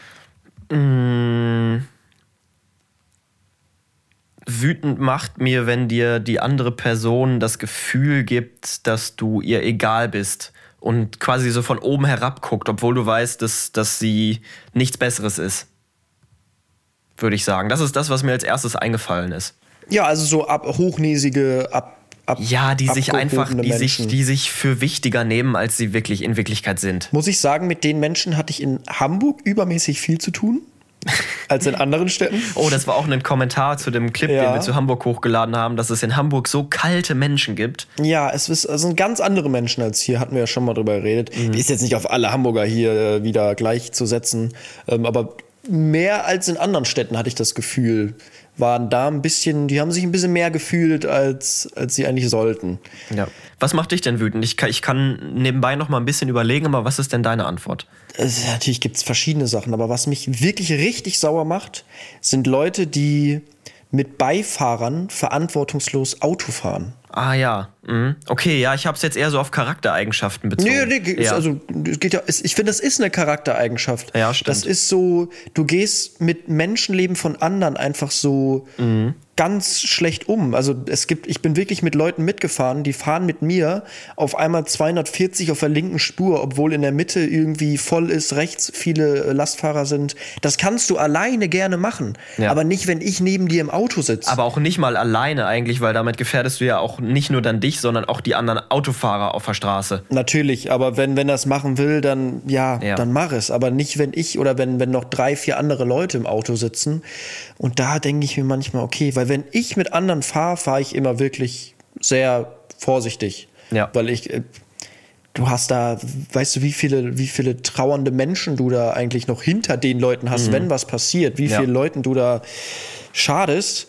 Wütend macht mir, wenn dir die andere Person das Gefühl gibt, dass du ihr egal bist und quasi so von oben herab guckt, obwohl du weißt, dass, dass sie nichts Besseres ist. Würde ich sagen. Das ist das, was mir als erstes eingefallen ist. Ja, also so ab, hochnäsige, ab, ab Ja, die sich einfach, die sich, die sich für wichtiger nehmen, als sie wirklich in Wirklichkeit sind. Muss ich sagen, mit den Menschen hatte ich in Hamburg übermäßig viel zu tun. Als in anderen Städten. Oh, das war auch ein Kommentar zu dem Clip, Ja. den wir zu Hamburg hochgeladen haben, dass es in Hamburg so kalte Menschen gibt. Ja, es sind ganz andere Menschen als hier, hatten wir ja schon mal drüber geredet. Mhm. Ist jetzt nicht auf alle Hamburger hier äh, wieder gleichzusetzen, ähm, aber mehr als in anderen Städten hatte ich das Gefühl, waren da ein bisschen, die haben sich ein bisschen mehr gefühlt, als, als sie eigentlich sollten. Ja. Was macht dich denn wütend? Ich kann, ich kann nebenbei noch mal ein bisschen überlegen, aber was ist denn deine Antwort? Es, natürlich gibt es verschiedene Sachen, aber was mich wirklich richtig sauer macht, sind Leute, die mit Beifahrern verantwortungslos Auto fahren. Ah ja, mhm. okay, ja, ich habe es jetzt eher so auf Charaktereigenschaften bezogen. Nee, nee, ja. also geht ja, ich finde, das ist eine Charaktereigenschaft. Ja, stimmt. Das ist so, du gehst mit Menschenleben von anderen einfach so Mhm. Ganz schlecht um. Also es gibt, ich bin wirklich mit Leuten mitgefahren, die fahren mit mir auf einmal 240 auf der linken Spur, obwohl in der Mitte irgendwie voll ist, rechts viele äh, Lastfahrer sind. Das kannst du alleine gerne machen, Ja. aber nicht, wenn ich neben dir im Auto sitze. aber auch nicht mal alleine eigentlich, weil damit gefährdest du ja auch nicht nur dann dich, sondern auch die anderen Autofahrer auf der Straße. Natürlich, aber wenn, wenn er es machen will, dann ja, Ja. dann mach es. Aber nicht, wenn ich oder wenn, wenn noch drei, vier andere Leute im Auto sitzen. Und da denke ich mir manchmal, okay, weil wenn ich mit anderen fahre, fahre ich immer wirklich sehr vorsichtig. Ja. Weil ich, äh, du hast da, weißt du, wie viele, wie viele trauernde Menschen du da eigentlich noch hinter den Leuten hast, wenn was passiert, wie Ja. vielen Leuten du da schadest.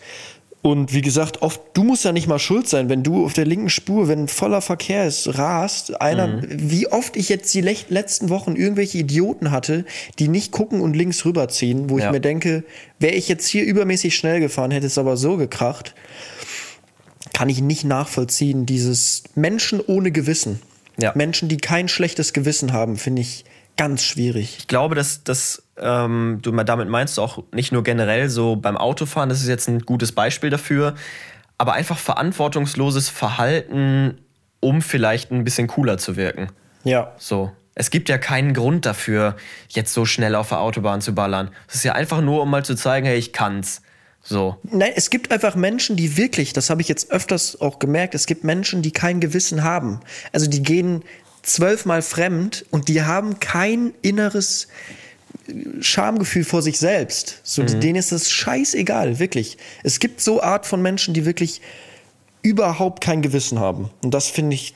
Und wie gesagt, oft, du musst ja nicht mal schuld sein, wenn du auf der linken Spur, wenn voller Verkehr ist, rast, einer, wie oft ich jetzt die letzten Wochen irgendwelche Idioten hatte, die nicht gucken und links rüberziehen, wo Ja. ich mir denke, wäre ich jetzt hier übermäßig schnell gefahren, hätte es aber so gekracht, kann ich nicht nachvollziehen, dieses Menschen ohne Gewissen. Ja. Menschen, die kein schlechtes Gewissen haben, finde ich ganz schwierig. Ich glaube, dass, dass ähm, du damit meinst du auch nicht nur generell so beim Autofahren, das ist jetzt ein gutes Beispiel dafür, aber einfach verantwortungsloses Verhalten, um vielleicht ein bisschen cooler zu wirken. Ja. So. Es gibt ja keinen Grund dafür, jetzt so schnell auf der Autobahn zu ballern. Es ist ja einfach nur, um mal zu zeigen, hey, ich kann's. So. Nein, es gibt einfach Menschen, die wirklich, das habe ich jetzt öfters auch gemerkt, es gibt Menschen, die kein Gewissen haben. Also die gehen zwölfmal fremd und die haben kein inneres Schamgefühl vor sich selbst. So, Denen ist das scheißegal, wirklich. Es gibt so Art von Menschen, die wirklich überhaupt kein Gewissen haben. Und das finde ich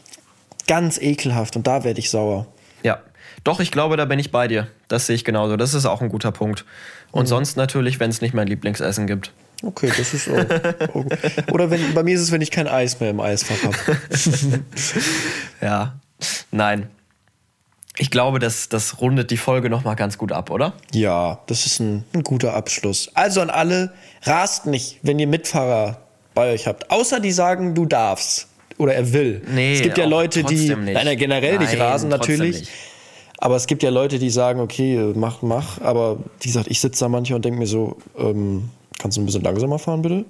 ganz ekelhaft und da werde ich sauer. Ja. Doch, ich glaube, da bin ich bei dir. Das sehe ich genauso. Das ist auch ein guter Punkt. Und sonst natürlich, wenn es nicht mein Lieblingsessen gibt. Okay, das ist auch. Oder wenn, bei mir ist es, wenn ich kein Eis mehr im Eisfach habe. Ja. Nein. Ich glaube, das, das rundet die Folge nochmal ganz gut ab, oder? Ja, das ist ein, ein guter Abschluss. Also an alle, rast nicht, wenn ihr Mitfahrer bei euch habt. Außer die sagen, du darfst. Oder er will. Nee, es gibt ja Leute, die. nicht. Nein, nein, generell nicht Nein, rasen trotzdem natürlich. nicht. Aber es gibt ja Leute, die sagen, okay, mach, mach. Aber wie gesagt, ich sitze da manchmal und denke mir so, ähm, kannst du ein bisschen langsamer fahren, bitte?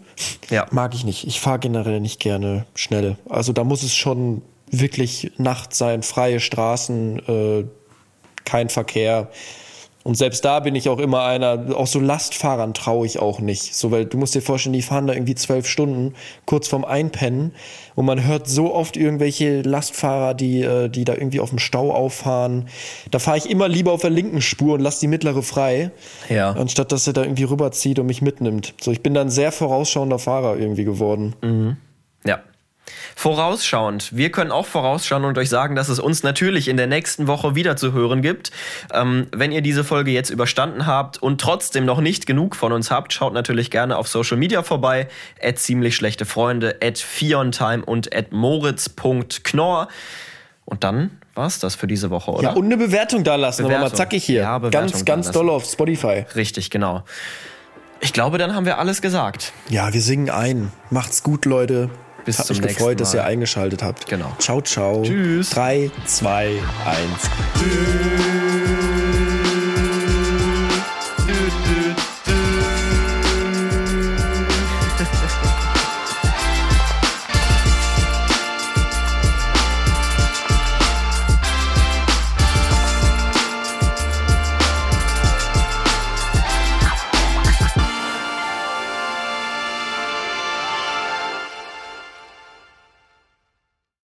Ja. Mag ich nicht. Ich fahre generell nicht gerne schnell. Also da muss es schon wirklich Nacht sein, freie Straßen, äh, kein Verkehr. Und selbst da bin ich auch immer einer, auch so Lastfahrern traue ich auch nicht. So, weil du musst dir vorstellen, die fahren da irgendwie zwölf Stunden kurz vorm Einpennen und man hört so oft irgendwelche Lastfahrer, die, äh, die da irgendwie auf dem Stau auffahren. Da fahre ich immer lieber auf der linken Spur und lass die mittlere frei, Ja. anstatt dass er da irgendwie rüberzieht und mich mitnimmt. So, ich bin dann sehr vorausschauender Fahrer irgendwie geworden. Ja. Vorausschauend. Wir können auch vorausschauen und euch sagen, dass es uns natürlich in der nächsten Woche wieder zu hören gibt. Ähm, wenn ihr diese Folge jetzt überstanden habt und trotzdem noch nicht genug von uns habt, schaut natürlich gerne auf Social Media vorbei. At ziemlich schlechte Freunde, at Fiontime und at moritz.knorr. Und dann war's das für diese Woche, oder? Ja, und eine Bewertung da lassen, aber mal Bewertung. zackig hier. Ja, Bewertung ganz, ganz doll auf Spotify. Richtig, genau. Ich glaube, dann haben wir alles gesagt. Ja, wir singen ein. Macht's gut, Leute. Bis Hat zum mich gefreut, dass ihr Mal. eingeschaltet habt. Genau. Ciao, ciao. Tschüss. 3, 2, 1.